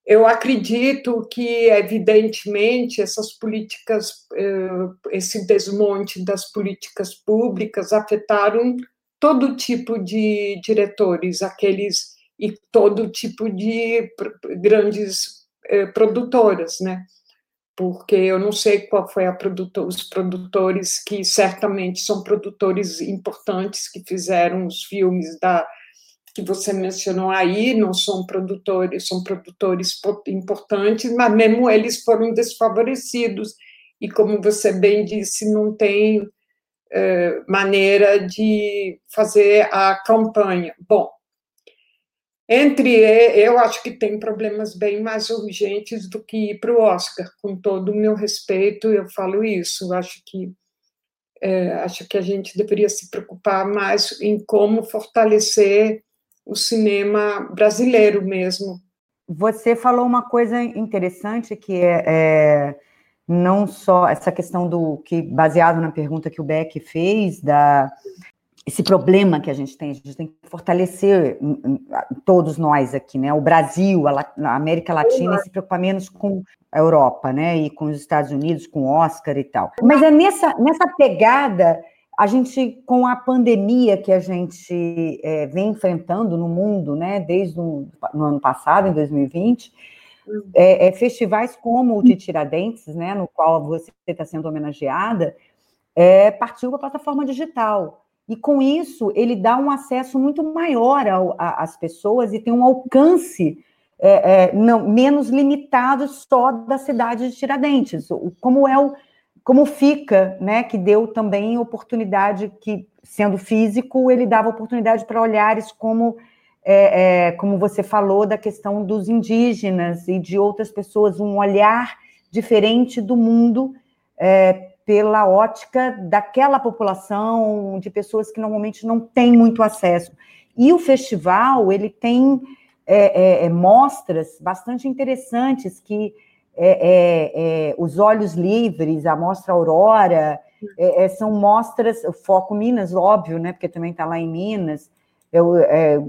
Eu acredito que, evidentemente, essas políticas, é, esse desmonte das políticas públicas afetaram todo tipo de diretores, aqueles e todo tipo de grandes é, produtoras, né? Porque eu não sei qual foi produtor, os produtores que certamente são produtores importantes que fizeram os filmes da que você mencionou aí, não são produtores, são produtores importantes, mas mesmo eles foram desfavorecidos e como você bem disse, não tem eh, maneira de fazer a campanha. Bom, entre eu acho que tem problemas bem mais urgentes do que ir para o Oscar. Com todo o meu respeito, eu falo isso. Acho que é, acho que a gente deveria se preocupar mais em como fortalecer o cinema brasileiro mesmo. Você falou uma coisa interessante que é, é não só essa questão do que baseado na pergunta que o Beck fez da esse problema que a gente tem, a gente tem que fortalecer hum, hum, todos nós aqui, né? O Brasil, a, América Latina, se preocupar menos com a Europa, né? E com os Estados Unidos, com o Oscar e tal. Mas é nessa, nessa pegada, a gente, com a pandemia que a gente é, vem enfrentando no mundo, né? Desde o no ano passado, em 2020, é, é, festivais como o de Tiradentes, né? No qual você está sendo homenageada, é, partiu para a plataforma digital. E com isso, ele dá um acesso muito maior ao, a, às pessoas e tem um alcance é, é, não, menos limitado só da cidade de Tiradentes. Como é o, como fica, né? Que deu também oportunidade que, sendo físico, ele dava oportunidade para olhares como é, é, como você falou da questão dos indígenas e de outras pessoas, um olhar diferente do mundo é, pela ótica daquela população de pessoas que normalmente não têm muito acesso. E o festival ele tem é, é, é mostras bastante interessantes que é, é, é os Olhos Livres, a Mostra Aurora, são mostras, o Foco Minas, óbvio, né, porque também está lá em Minas,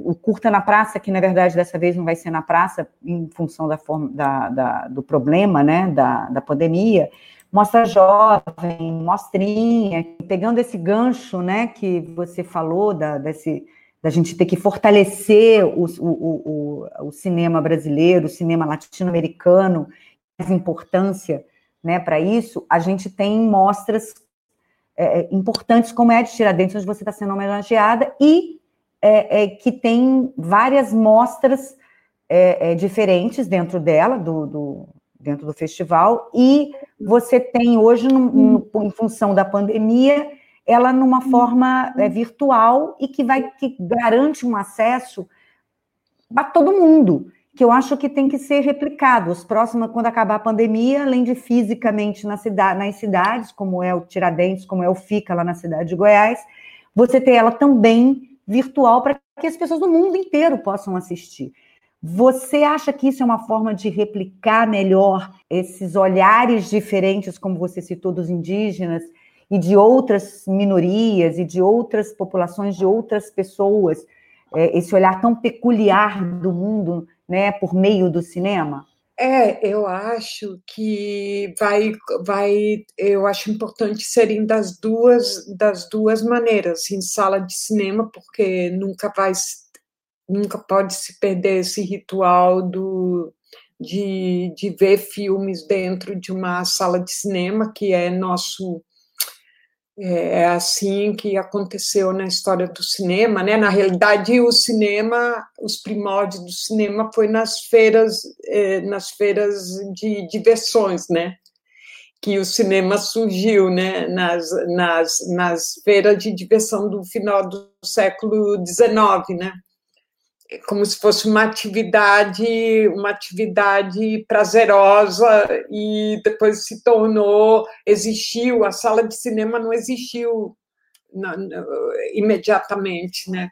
o Curta na Praça, que na verdade dessa vez não vai ser na praça, em função da forma, da, da do problema, né, da, da pandemia, mostra jovem, mostrinha, pegando esse gancho, né, que você falou da, desse, da gente ter que fortalecer o, o, o, o cinema brasileiro, o cinema latino-americano, mais importância, né, para isso, a gente tem mostras é, é, importantes como é de Tiradentes, onde você está sendo homenageada, e é, é, que tem várias mostras é, é, diferentes dentro dela, do, do dentro do festival, e você tem hoje, em função da pandemia, ela numa forma é, virtual e que vai que garante um acesso para todo mundo, que eu acho que tem que ser replicado. Os próximos, quando acabar a pandemia, além de fisicamente na cidade, nas cidades, como é o Tiradentes, como é o FICA lá na cidade de Goiás, você ter ela também virtual para que as pessoas do mundo inteiro possam assistir. Você acha que isso é uma forma de replicar melhor esses olhares diferentes, como você citou, dos indígenas e de outras minorias e de outras populações, de outras pessoas, é, esse olhar tão peculiar do mundo, né, por meio do cinema? É, eu acho que vai, vai, eu acho importante serem das duas, das duas maneiras, em sala de cinema, porque nunca vai nunca pode se perder esse ritual do, de, de ver filmes dentro de uma sala de cinema, que é nosso é, é assim que aconteceu na história do cinema, né? Na realidade, o cinema, os primórdios do cinema foi nas feiras, é, nas feiras de diversões, né? Que o cinema surgiu, né? Nas, nas, nas feiras de diversão do final do século XIX, né? Como se fosse uma atividade, uma atividade prazerosa e depois se tornou, existiu, a sala de cinema não existiu imediatamente, né?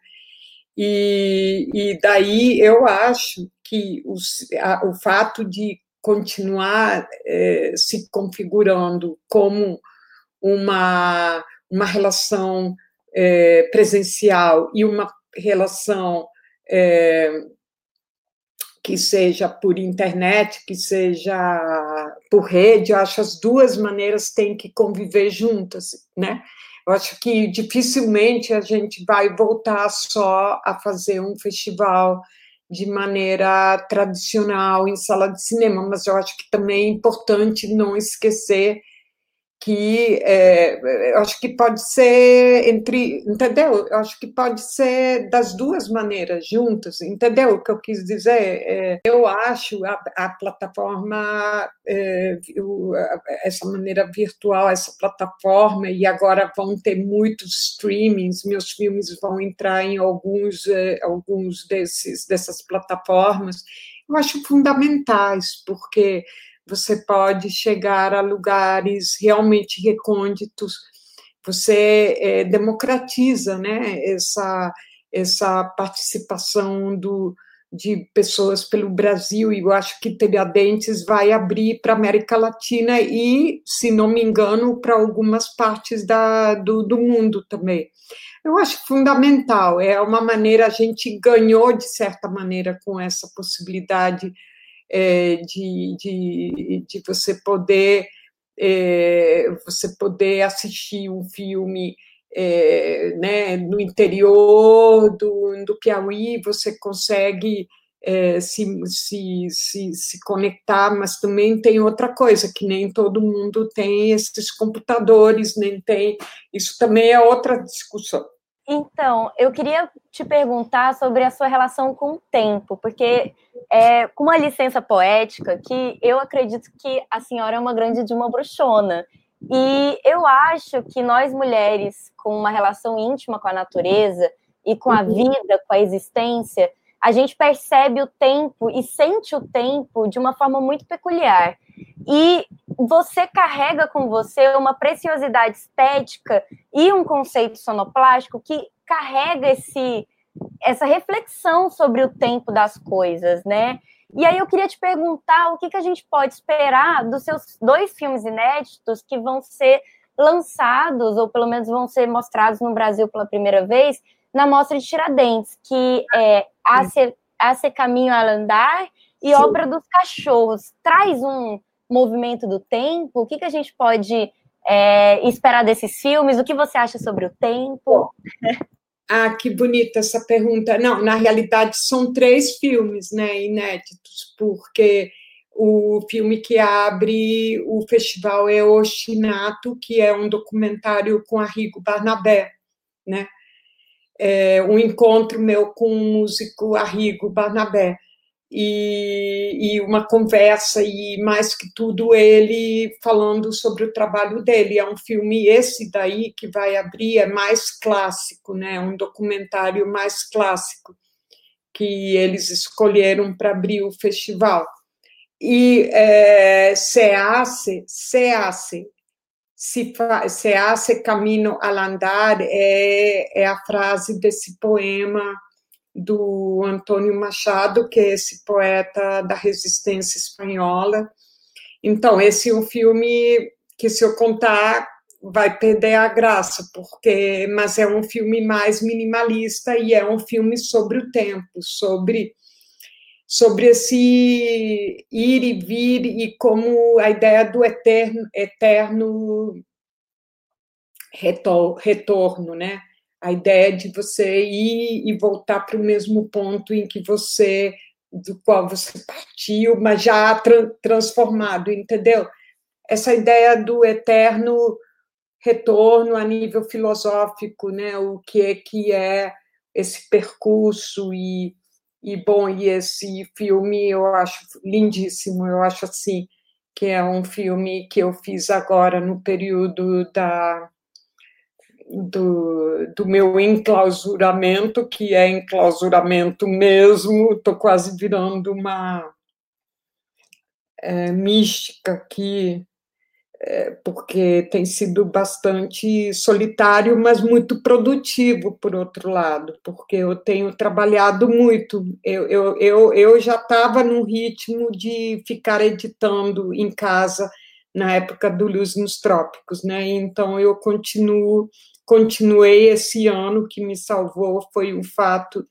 E, e, daí eu acho que os, a, o fato de continuar é, se configurando como uma, uma relação é, presencial e uma relação é, que seja por internet, que seja por rede, eu acho as duas maneiras têm que conviver juntas, né? Eu acho que dificilmente a gente vai voltar só a fazer um festival de maneira tradicional em sala de cinema, mas eu acho que também é importante não esquecer que é, acho que pode ser entre, entendeu? Eu acho que pode ser das duas maneiras juntas, entendeu? O que eu quis dizer, é, eu acho a, a plataforma, é, essa maneira virtual, essa plataforma, e agora vão ter muitos streamings, meus filmes vão entrar em alguns, alguns desses, dessas plataformas, eu acho fundamentais, porque você pode chegar a lugares realmente recônditos, você é, democratiza né, essa, essa participação do, de pessoas pelo Brasil, e eu acho que Telhadentes vai abrir para a América Latina e, se não me engano, para algumas partes da, do, do mundo também. Eu acho fundamental, é uma maneira, a gente ganhou, de certa maneira, com essa possibilidade é, de, de, de você poder é, você poder assistir um filme é, né, no interior do, do Piauí, você consegue se, se, se, se conectar, mas também tem outra coisa, que nem todo mundo tem esses computadores, nem tem. Isso também é outra discussão. Então, eu queria te perguntar sobre a sua relação com o tempo, porque é, com uma licença poética, que eu acredito que a senhora é uma grande de uma bruxona. E eu acho que nós mulheres, com uma relação íntima com a natureza e com a uhum. vida, com a existência, a gente percebe o tempo e sente o tempo de uma forma muito peculiar. E você carrega com você uma preciosidade estética e um conceito sonoplástico que carrega esse, essa reflexão sobre o tempo das coisas, né? E aí eu queria te perguntar o que, que a gente pode esperar dos seus dois filmes inéditos que vão ser lançados, ou pelo menos vão ser mostrados no Brasil pela primeira vez, na Mostra de Tiradentes, que é A Ser, a Ser Caminho a Andar e Sim. Obra dos Cachorros. Traz um movimento do tempo? O que, que a gente pode é, esperar desses filmes? O que você acha sobre o tempo? Ah, que bonita essa pergunta. Não, na realidade são três filmes, né, inéditos, porque o filme que abre o festival é Ostinato, que é um documentário com Arrigo Barnabé, né? É um encontro meu com o músico Arrigo Barnabé e, e, uma conversa e mais que tudo ele falando sobre o trabalho dele. É um filme esse daí que vai abrir é mais clássico né? Um documentário mais clássico que eles escolheram para abrir o festival. E é, SEACE, SEACE se, se hace caminho al andar é, é a frase desse poema do Antônio Machado, que é esse poeta da resistência espanhola. Então, esse é um filme que, se eu contar, vai perder a graça, porque mas é um filme mais minimalista e é um filme sobre o tempo, sobre sobre esse ir e vir e como a ideia do eterno eterno retorno, né? A ideia de você ir e voltar para o mesmo ponto em que você do qual você partiu, mas já tra transformado, entendeu? Essa ideia do eterno retorno a nível filosófico, né? O que é que é esse percurso e, e bom, e esse filme eu acho lindíssimo, eu acho assim que é um filme que eu fiz agora no período da do, do meu enclausuramento, que é enclausuramento mesmo, estou quase virando uma é, mística aqui, é, porque tem sido bastante solitário, mas muito produtivo, por outro lado, porque eu tenho trabalhado muito. Eu, eu, eu, eu já estava no ritmo de ficar editando em casa na época do Luz nos Trópicos, né? Então eu continuo, continuei esse ano que me salvou foi o fato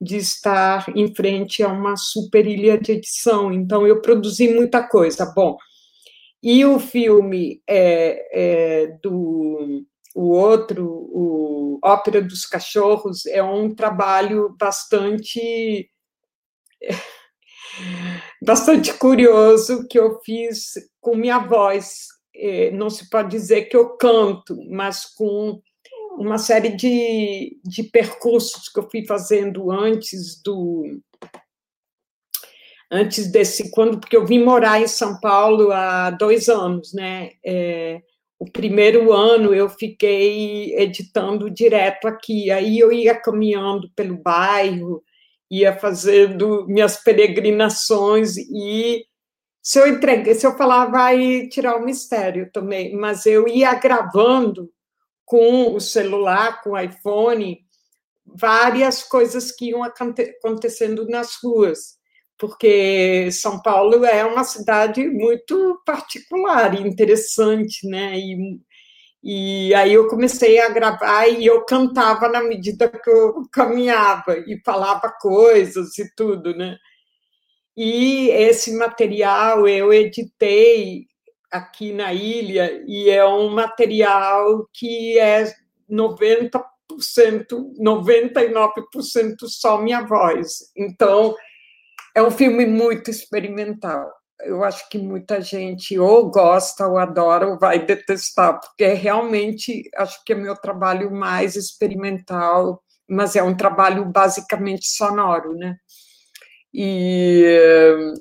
de estar em frente a uma super ilha de edição. Então eu produzi muita coisa. Bom, e o filme é, é do o outro, o Ópera dos Cachorros, é um trabalho bastante bastante curioso que eu fiz com minha voz. É, não se pode dizer que eu canto, mas com uma série de, de percursos que eu fui fazendo antes do antes desse, quando, porque eu vim morar em São Paulo há dois anos, né? É, o primeiro ano eu fiquei editando direto aqui, aí eu ia caminhando pelo bairro, ia fazendo minhas peregrinações e se eu entreguei, se eu falar vai tirar o mistério também, mas eu ia gravando com o celular, com o iPhone, várias coisas que iam acontecendo nas ruas porque São Paulo é uma cidade muito particular e interessante, né? E, e aí eu comecei a gravar e eu cantava na medida que eu caminhava e falava coisas e tudo, né? E esse material eu editei aqui na ilha e é um material que é 90%, 99% só minha voz. Então, é um filme muito experimental. Eu acho que muita gente ou gosta, ou adora, ou vai detestar, porque é realmente, acho que é meu trabalho mais experimental, mas é um trabalho basicamente sonoro, né? E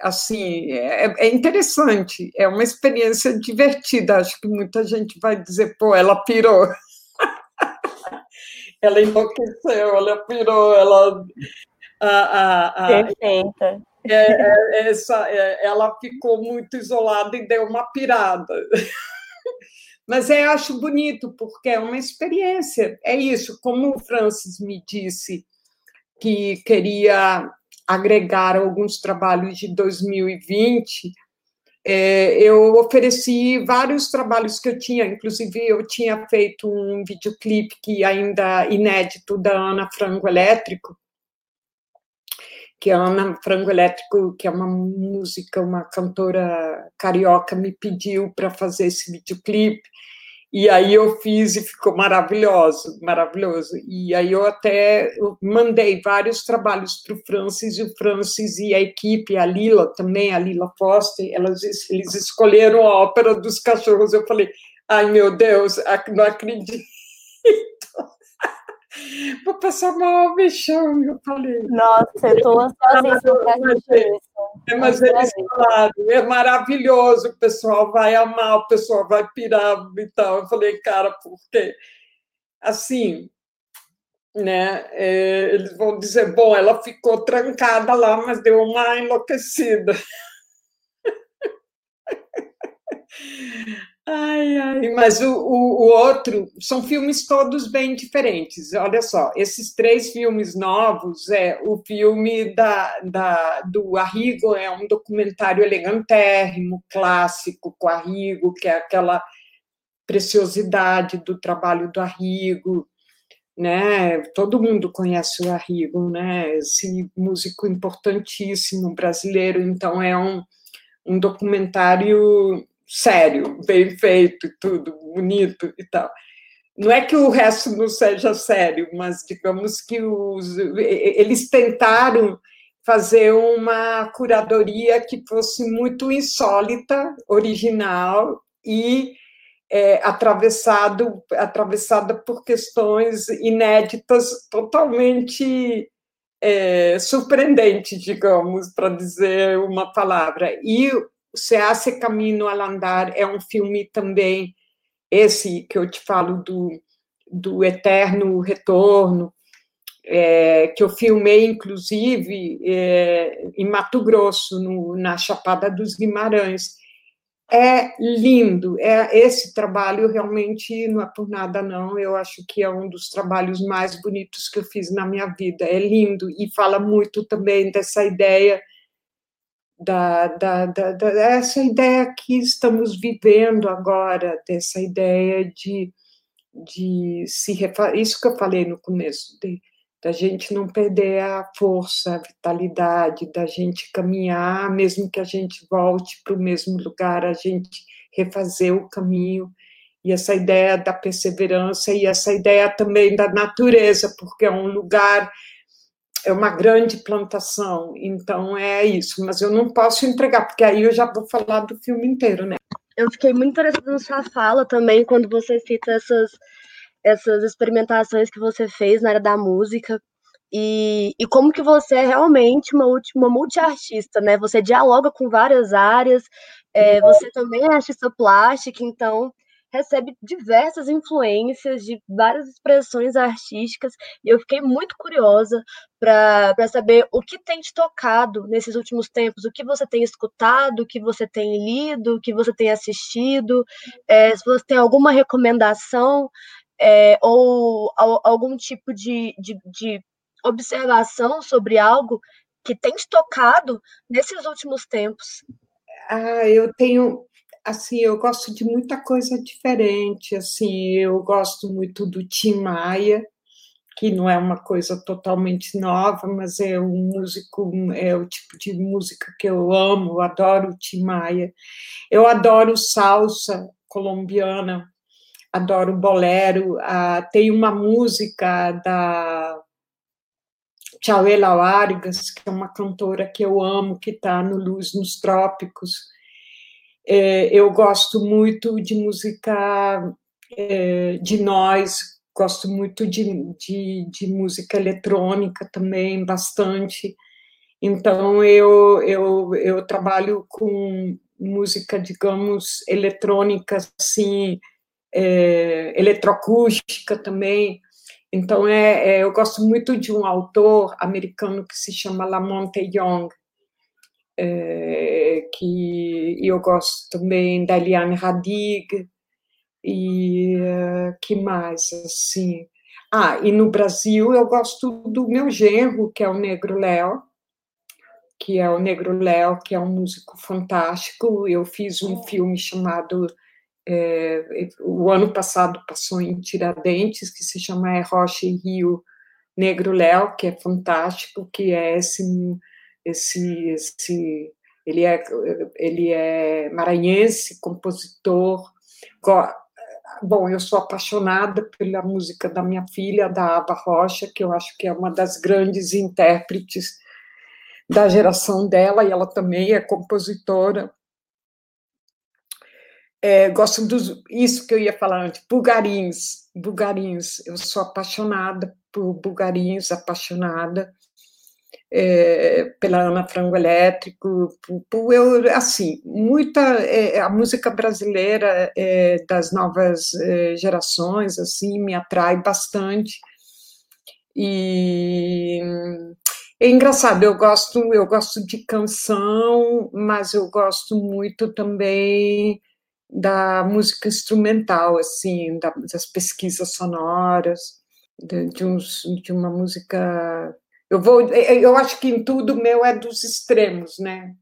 assim, é, é, interessante, é uma experiência divertida. Acho que muita gente vai dizer, pô, ela pirou. ela enlouqueceu, ela pirou, ela a, a, a Perfeita. É, é, essa, é, ela ficou muito isolada e deu uma pirada. Mas eu acho bonito, porque é uma experiência. É isso, como o Francis me disse que queria agregar alguns trabalhos de 2020, é, eu ofereci vários trabalhos que eu tinha, inclusive eu tinha feito um videoclipe que ainda inédito da Ana Frango Elétrico, que a Ana Frango Elétrico, que é uma música, uma cantora carioca, me pediu para fazer esse videoclipe. E aí eu fiz e ficou maravilhoso, maravilhoso. E aí eu até mandei vários trabalhos para o Francis, e o Francis e a equipe, a Lila também, a Lila Foster, elas, eles escolheram a ópera dos cachorros. Eu falei, ai meu Deus, não acredito vou passar mal, chame, eu falei. Nossa, eu estou ansiosíssima para isso. É, mas eles falaram, é maravilhoso, o pessoal vai amar, o pessoal vai pirar e tal. Eu falei, cara, porque assim, né? É, eles vão dizer, bom, ela ficou trancada lá, mas deu uma enlouquecida. Ai, ai, mas o, o, o, outro são filmes todos bem diferentes. Olha só, esses três filmes novos é o filme da, da, do Arrigo é um documentário elegantérrimo, clássico, com Arrigo, que é aquela preciosidade do trabalho do Arrigo, né? Todo mundo conhece o Arrigo, né? Esse músico importantíssimo brasileiro. Então é um, um documentário sério, bem feito, tudo bonito e tal. Não é que o resto não seja sério, mas digamos que os, eles tentaram fazer uma curadoria que fosse muito insólita, original e é, atravessado atravessada por questões inéditas, totalmente é, surpreendentes, digamos, para dizer uma palavra. E se hace caminho al andar é um filme também, esse que eu te falo do, do eterno retorno, é, que eu filmei, inclusive, é, em Mato Grosso, no, na Chapada dos Guimarães. É lindo, é esse trabalho realmente não é por nada não, eu acho que é um dos trabalhos mais bonitos que eu fiz na minha vida, é lindo e fala muito também dessa ideia da, da, da, dessa ideia que estamos vivendo agora, dessa ideia de, de se refazer, isso que eu falei no começo, de, da gente não perder a força, a vitalidade, da gente caminhar, mesmo que a gente volte para o mesmo lugar, a gente refazer o caminho, e essa ideia da perseverança, e essa ideia também da natureza, porque é um lugar é uma grande plantação, então é isso, mas eu não posso entregar, porque aí eu já vou falar do filme inteiro, né? Eu fiquei muito interessada na sua fala também, quando você cita essas, essas experimentações que você fez na área da música, e, e como que você é realmente uma, uma multiartista, né? Você dialoga com várias áreas, é, você também é artista plástica, então recebe diversas influências de várias expressões artísticas e eu fiquei muito curiosa para saber o que tem te tocado nesses últimos tempos, o que você tem escutado, o que você tem lido, o que você tem assistido, é, se você tem alguma recomendação é, ou algum tipo de, de, de observação sobre algo que tem te tocado nesses últimos tempos. Ah, eu tenho assim, eu gosto de muita coisa diferente, assim, eu gosto muito do Tim Maia, que não é uma coisa totalmente nova, mas é um músico, é o tipo de música que eu amo, eu adoro o Tim Maia. Eu adoro salsa colombiana, adoro bolero, ah, tem uma música da Chauela Vargas, que é uma cantora que eu amo, que está no Luz nos Trópicos, é, eu gosto muito de música é, de nós, gosto muito de, de, de, música eletrônica também, bastante. Então, eu, eu, eu trabalho com música, digamos, eletrônica, assim, é, eletroacústica também. Então, é, é, eu gosto muito de um autor americano que se chama Lamonte Young, que eu gosto também da Eliane Radig, e uh, que mais, assim... Ah, e no Brasil eu gosto do meu genro, que é o Negro Léo, que é o Negro Léo, que é um músico fantástico. Eu fiz um filme chamado é, o ano passado passou em Tiradentes, que se chama é Rocha e Rio Negro Léo, que é fantástico, que é esse esse, esse ele é ele é maranhense, compositor. Bom, eu sou apaixonada pela música da minha filha, da Ava Rocha, que eu acho que é uma das grandes intérpretes da geração dela, e ela também é compositora. É, gosto dos isso que eu ia falar antes, bugarins, bugarins. Eu sou apaixonada por bugarins, apaixonada é, pela Ana Frango Elétrico, eu, assim, muita, é, a música brasileira é, das novas é, gerações, assim, me atrai bastante, e é engraçado, eu gosto, eu gosto de canção, mas eu gosto muito também da música instrumental, assim, das pesquisas sonoras, de, de, uns, de uma música. Eu vou, eu acho que em tudo meu é dos extremos, né?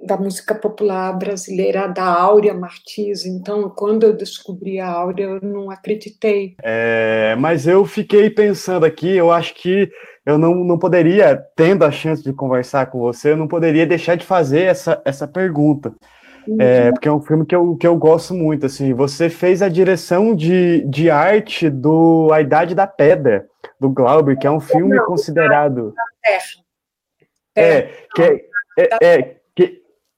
Da música popular brasileira, da Áurea Martins. Então, quando eu descobri a Áurea, eu não acreditei. É, mas eu fiquei pensando aqui, eu acho que eu não, não poderia, tendo a chance de conversar com você, eu não poderia deixar de fazer essa, essa pergunta. É, porque é um filme que eu, que eu gosto muito, assim, você fez a direção de, de arte do A Idade da Pedra, do Glauber, que é um filme considerado... É, que é, é, é,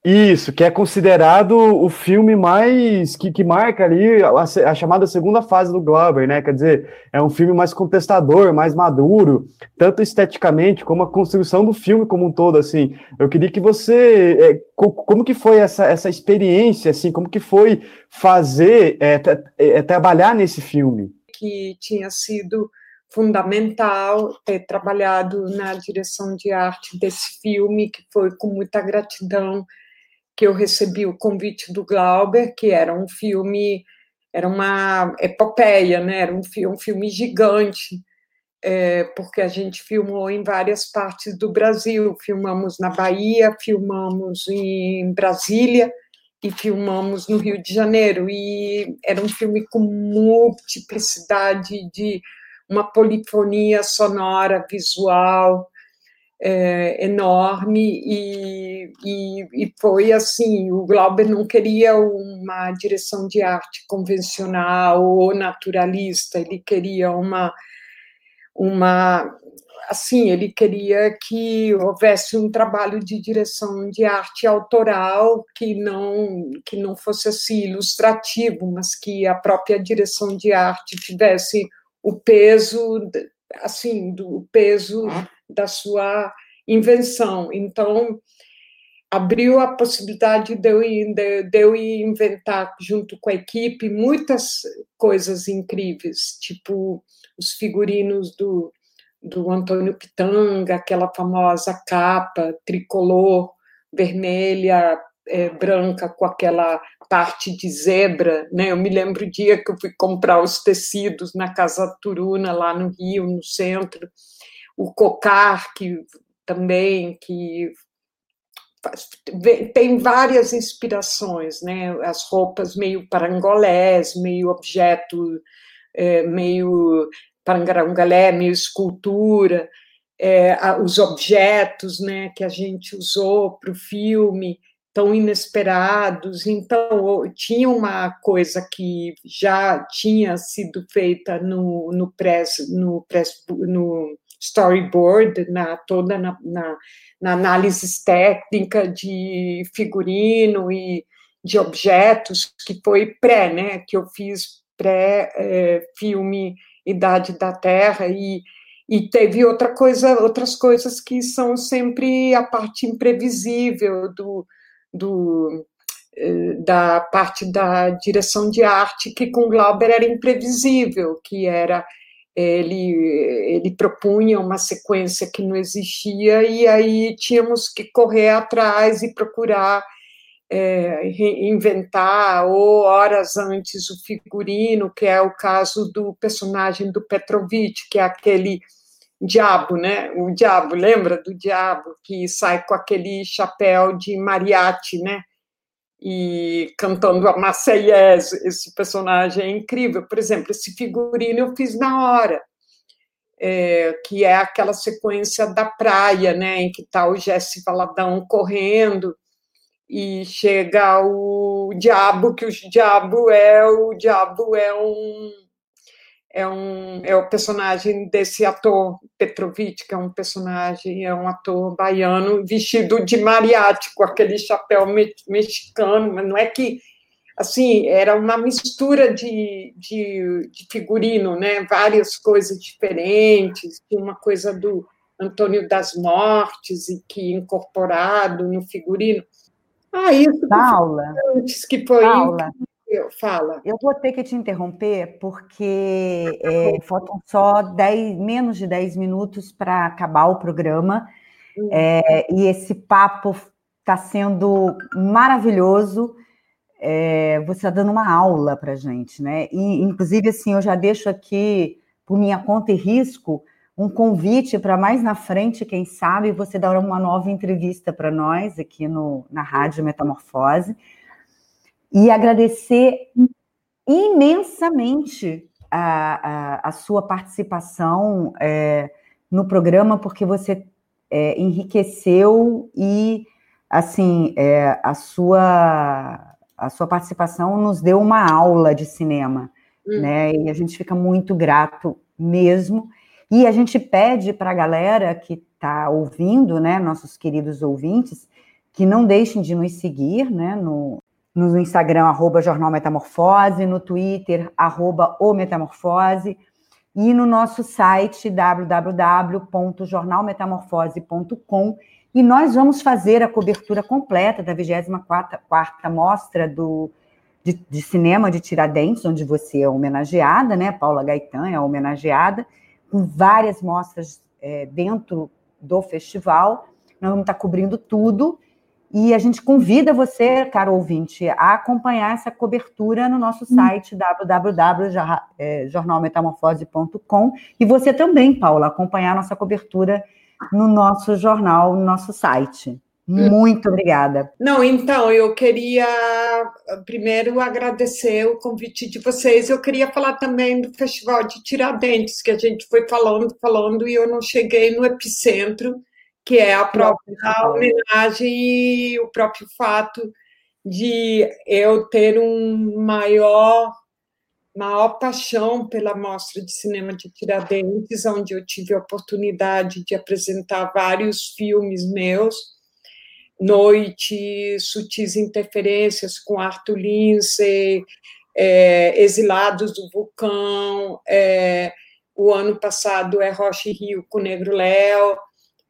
isso, que é considerado o filme mais que, que marca ali a, a, chamada segunda fase do Glauber, né? Quer dizer, é um filme mais contestador, mais maduro, tanto esteticamente como a construção do filme como um todo, assim. Eu queria que você, é, co, como que foi essa, essa experiência, assim, como que foi fazer, é, é, trabalhar nesse filme? Que tinha sido fundamental ter trabalhado na direção de arte desse filme, que foi com muita gratidão que eu recebi o convite do Glauber, que era um filme, era uma epopeia, né? era um, um filme gigante, é, porque a gente filmou em várias partes do Brasil. Filmamos na Bahia, filmamos em Brasília e filmamos no Rio de Janeiro. E era um filme com multiplicidade de uma polifonia sonora, visual, é, enorme e, e, e, foi assim, o Glauber não queria uma direção de arte convencional ou naturalista, ele queria uma uma assim, ele queria que houvesse um trabalho de direção de arte autoral que não que não fosse assim ilustrativo, mas que a própria direção de arte tivesse o peso assim do peso da sua invenção. Então, abriu a possibilidade de eu, de, de eu inventar, junto com a equipe, muitas coisas incríveis, tipo os figurinos do, do Antônio Pitanga, aquela famosa capa tricolor, vermelha, é, branca, com aquela parte de zebra. Né? Eu me lembro o dia que eu fui comprar os tecidos na Casa Turuna, lá no Rio, no centro, o cocar que também que tem várias inspirações, né? As roupas meio parangolés, meio objeto, é, meio parangarangolé, meio escultura, é, os objetos, né, que a gente usou para o filme tão inesperados. Então tinha uma coisa que já tinha sido feita no no press, no, press, no storyboard, na, toda na, na, na análise técnica de figurino e de objetos, que foi pré, né, que eu fiz pré-filme é, Idade da Terra, e, e teve outra coisa, outras coisas que são sempre a parte imprevisível do, do, é, da parte da direção de arte, que com Glauber era imprevisível, que era ele, ele propunha uma sequência que não existia, e aí tínhamos que correr atrás e procurar é, inventar, ou horas antes, o figurino, que é o caso do personagem do Petrovich, que é aquele diabo, né? O diabo, lembra do diabo que sai com aquele chapéu de mariachi, né? E cantando a Marseillaise, esse personagem é incrível. Por exemplo, esse figurino eu fiz na hora, é, que é aquela sequência da praia, né, em que está o Jesse Valadão correndo e chega o diabo, que o diabo é o diabo é um é, um, é o personagem desse ator Petrovic, que é um personagem, é um ator baiano vestido de mariachi, com aquele chapéu me, mexicano, mas não é que, assim, era uma mistura de, de, de figurino, né, várias coisas diferentes, uma coisa do Antônio das Mortes, e que incorporado no figurino. Ah, isso Paula, que foi Paula. Fala. Eu vou ter que te interromper, porque é, faltam só dez, menos de 10 minutos para acabar o programa. Uhum. É, e esse papo está sendo maravilhoso. é, você está dando uma aula para gente, né? E, inclusive, assim, eu já deixo aqui, por minha conta e risco, um convite para mais na frente, quem sabe, você dar uma nova entrevista para nós aqui no, na Rádio Metamorfose. E agradecer imensamente a, a, a sua participação é, no programa, porque você é, enriqueceu e, assim, é, a, sua, a sua participação nos deu uma aula de cinema, hum. né? E a gente fica muito grato mesmo. E a gente pede para a galera que está ouvindo, né, nossos queridos ouvintes, que não deixem de nos seguir, né, no, no Instagram, arroba Jornal Metamorfose, no Twitter, arroba O Metamorfose, e no nosso site, www.jornalmetamorfose.com, e nós vamos fazer a cobertura completa da 24ª Mostra do, de, de, Cinema de Tiradentes, onde você é homenageada, né, Paula Gaetan é homenageada, com várias mostras é, dentro do festival. Nós vamos estar cobrindo tudo. E a gente convida você, caro ouvinte, a acompanhar essa cobertura no nosso hum. site hum. www.jornalmetamorfose.com e você também, Paula, acompanhar nossa cobertura no nosso jornal, no nosso site. Muito obrigada. Não, então, eu queria primeiro agradecer o convite de vocês. Eu queria falar também do Festival de Tiradentes, que a gente foi falando, falando, e eu não cheguei no epicentro, que é a própria homenagem e o próprio fato de eu ter um maior maior paixão pela mostra de cinema de Tiradentes, onde eu tive a oportunidade de apresentar vários filmes meus Noite, Sutis Interferências com Arthur Lindsay, é, Exilados do Vulcão, é, o ano passado é Rocha e Rio com Negro Léo,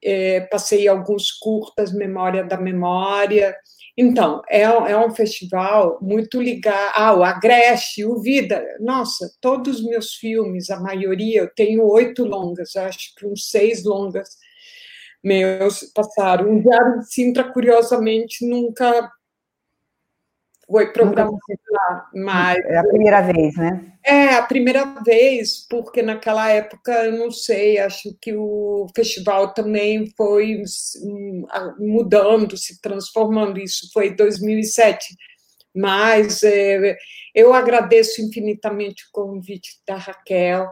é, passei alguns curtas, Memória da Memória. Então, é, é um festival muito ligado. Ah, o Agreste, o Vida. Nossa, todos os meus filmes, a maioria, eu tenho oito longas, acho que uns seis longas meus passaram. O Diário de Sintra, curiosamente, nunca foi programado lá, mas... É a primeira vez, né? É, a primeira vez, porque naquela época, eu não sei, acho que o festival também foi hum, mudando, se transformando, isso foi em 2007, mas é, eu agradeço infinitamente o convite da Raquel,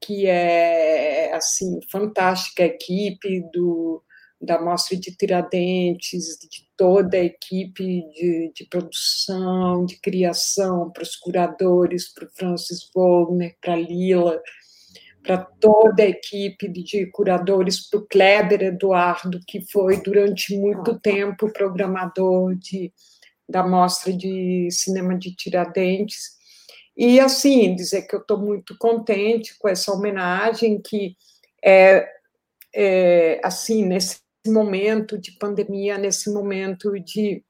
que é assim fantástica a equipe do da Mostra de Tiradentes, de toda a equipe de, de produção, de criação, para os curadores, para o Francis Wagner, para a Lila, para toda a equipe de curadores, para o Kleber Eduardo, que foi durante muito tempo programador de, da Mostra de Cinema de Tiradentes, e, assim, dizer que eu estou muito contente com essa homenagem, que é, é, assim, nesse momento de pandemia, nesse momento de.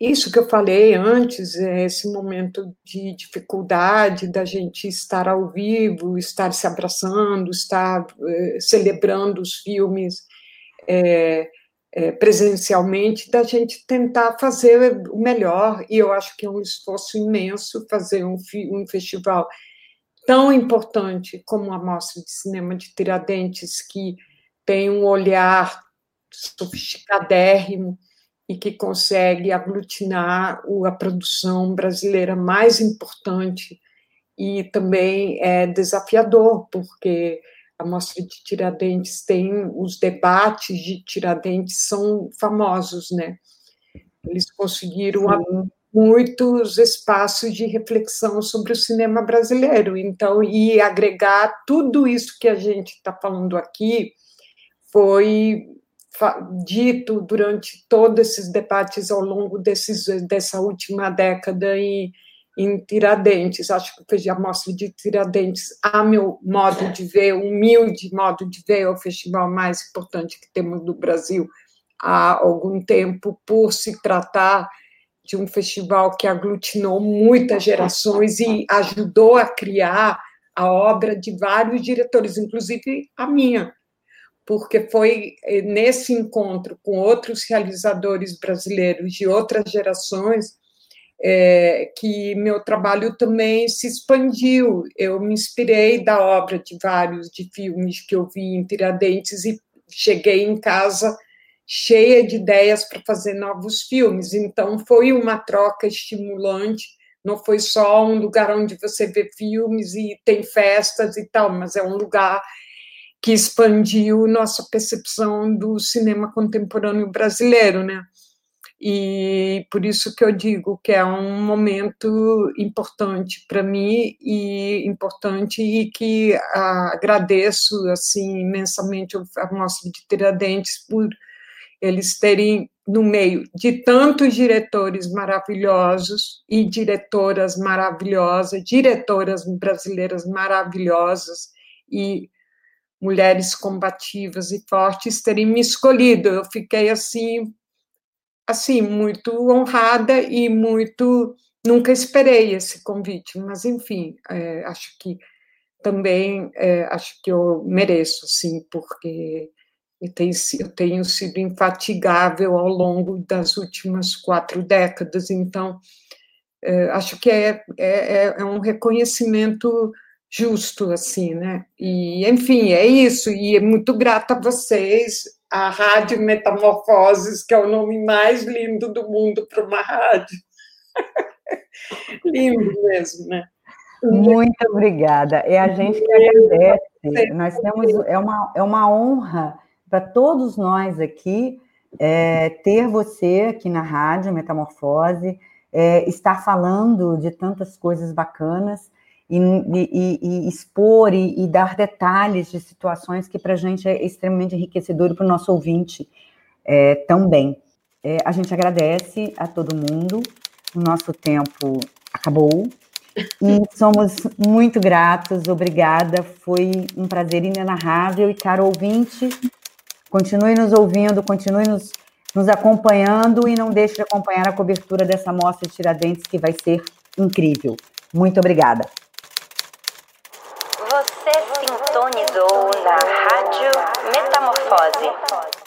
Isso que eu falei antes, é esse momento de dificuldade da gente estar ao vivo, estar se abraçando, estar é, celebrando os filmes. É, é, presencialmente, da gente tentar fazer o melhor, e eu acho que é um esforço imenso fazer um, um festival tão importante como a Mostra de Cinema de Tiradentes, que tem um olhar sofisticadérrimo e que consegue aglutinar a produção brasileira mais importante e também é desafiador, porque a Mostra de Tiradentes tem os debates de Tiradentes são famosos, né? Eles conseguiram Sim. muitos espaços de reflexão sobre o cinema brasileiro. Então, e agregar tudo isso que a gente está falando aqui foi dito durante todos esses debates ao longo desses, dessa última década e em Tiradentes. Acho que a mostra de Tiradentes, a meu modo de ver, humilde modo de ver, é o festival mais importante que temos no Brasil há algum tempo, por se tratar de um festival que aglutinou muitas gerações e ajudou a criar a obra de vários diretores, inclusive a minha, porque foi eh, nesse encontro com outros realizadores brasileiros de outras gerações é, que meu trabalho também se expandiu. Eu me inspirei da obra de vários de filmes que eu vi em Tiradentes e cheguei em casa cheia de ideias para fazer novos filmes. Então foi uma troca estimulante. Não foi só um lugar onde você vê filmes e tem festas e tal, mas é um lugar que expandiu nossa percepção do cinema contemporâneo brasileiro, né? E por isso que eu digo que é um momento importante para mim e importante e que agradeço assim imensamente a Mostra de Tiradentes por eles terem no meio de tantos diretores maravilhosos e diretoras maravilhosas, diretoras brasileiras maravilhosas e mulheres combativas e fortes terem me escolhido. Eu fiquei assim, assim muito honrada e muito nunca esperei esse convite, mas enfim, é, acho que também é, acho que eu mereço, sim, porque eu tenho, eu tenho sido infatigável ao longo das últimas quatro décadas, então é, acho que é, é, é um reconhecimento justo, assim, né? E, enfim, é isso, e é muito grata a vocês, a Rádio Metamorfoses, que é o nome mais lindo do mundo para uma rádio. lindo mesmo, né? Muito obrigada. É a gente que agradece. Nós temos é uma, é uma honra para todos nós aqui é, ter você aqui na rádio Metamorfose, é, estar falando de tantas coisas bacanas e, e, e expor e, e, dar detalhes de situações que para a gente é extremamente enriquecedor e para o nosso ouvinte é, também. É, a gente agradece a todo mundo, o nosso tempo acabou e somos muito gratos, obrigada, foi um prazer inenarrável e caro ouvinte, continue nos ouvindo, continue nos, nos acompanhando e não deixe de acompanhar a cobertura dessa mostra de Tiradentes que vai ser incrível. Muito obrigada. Você sintonizou na Rádio Metamorfose.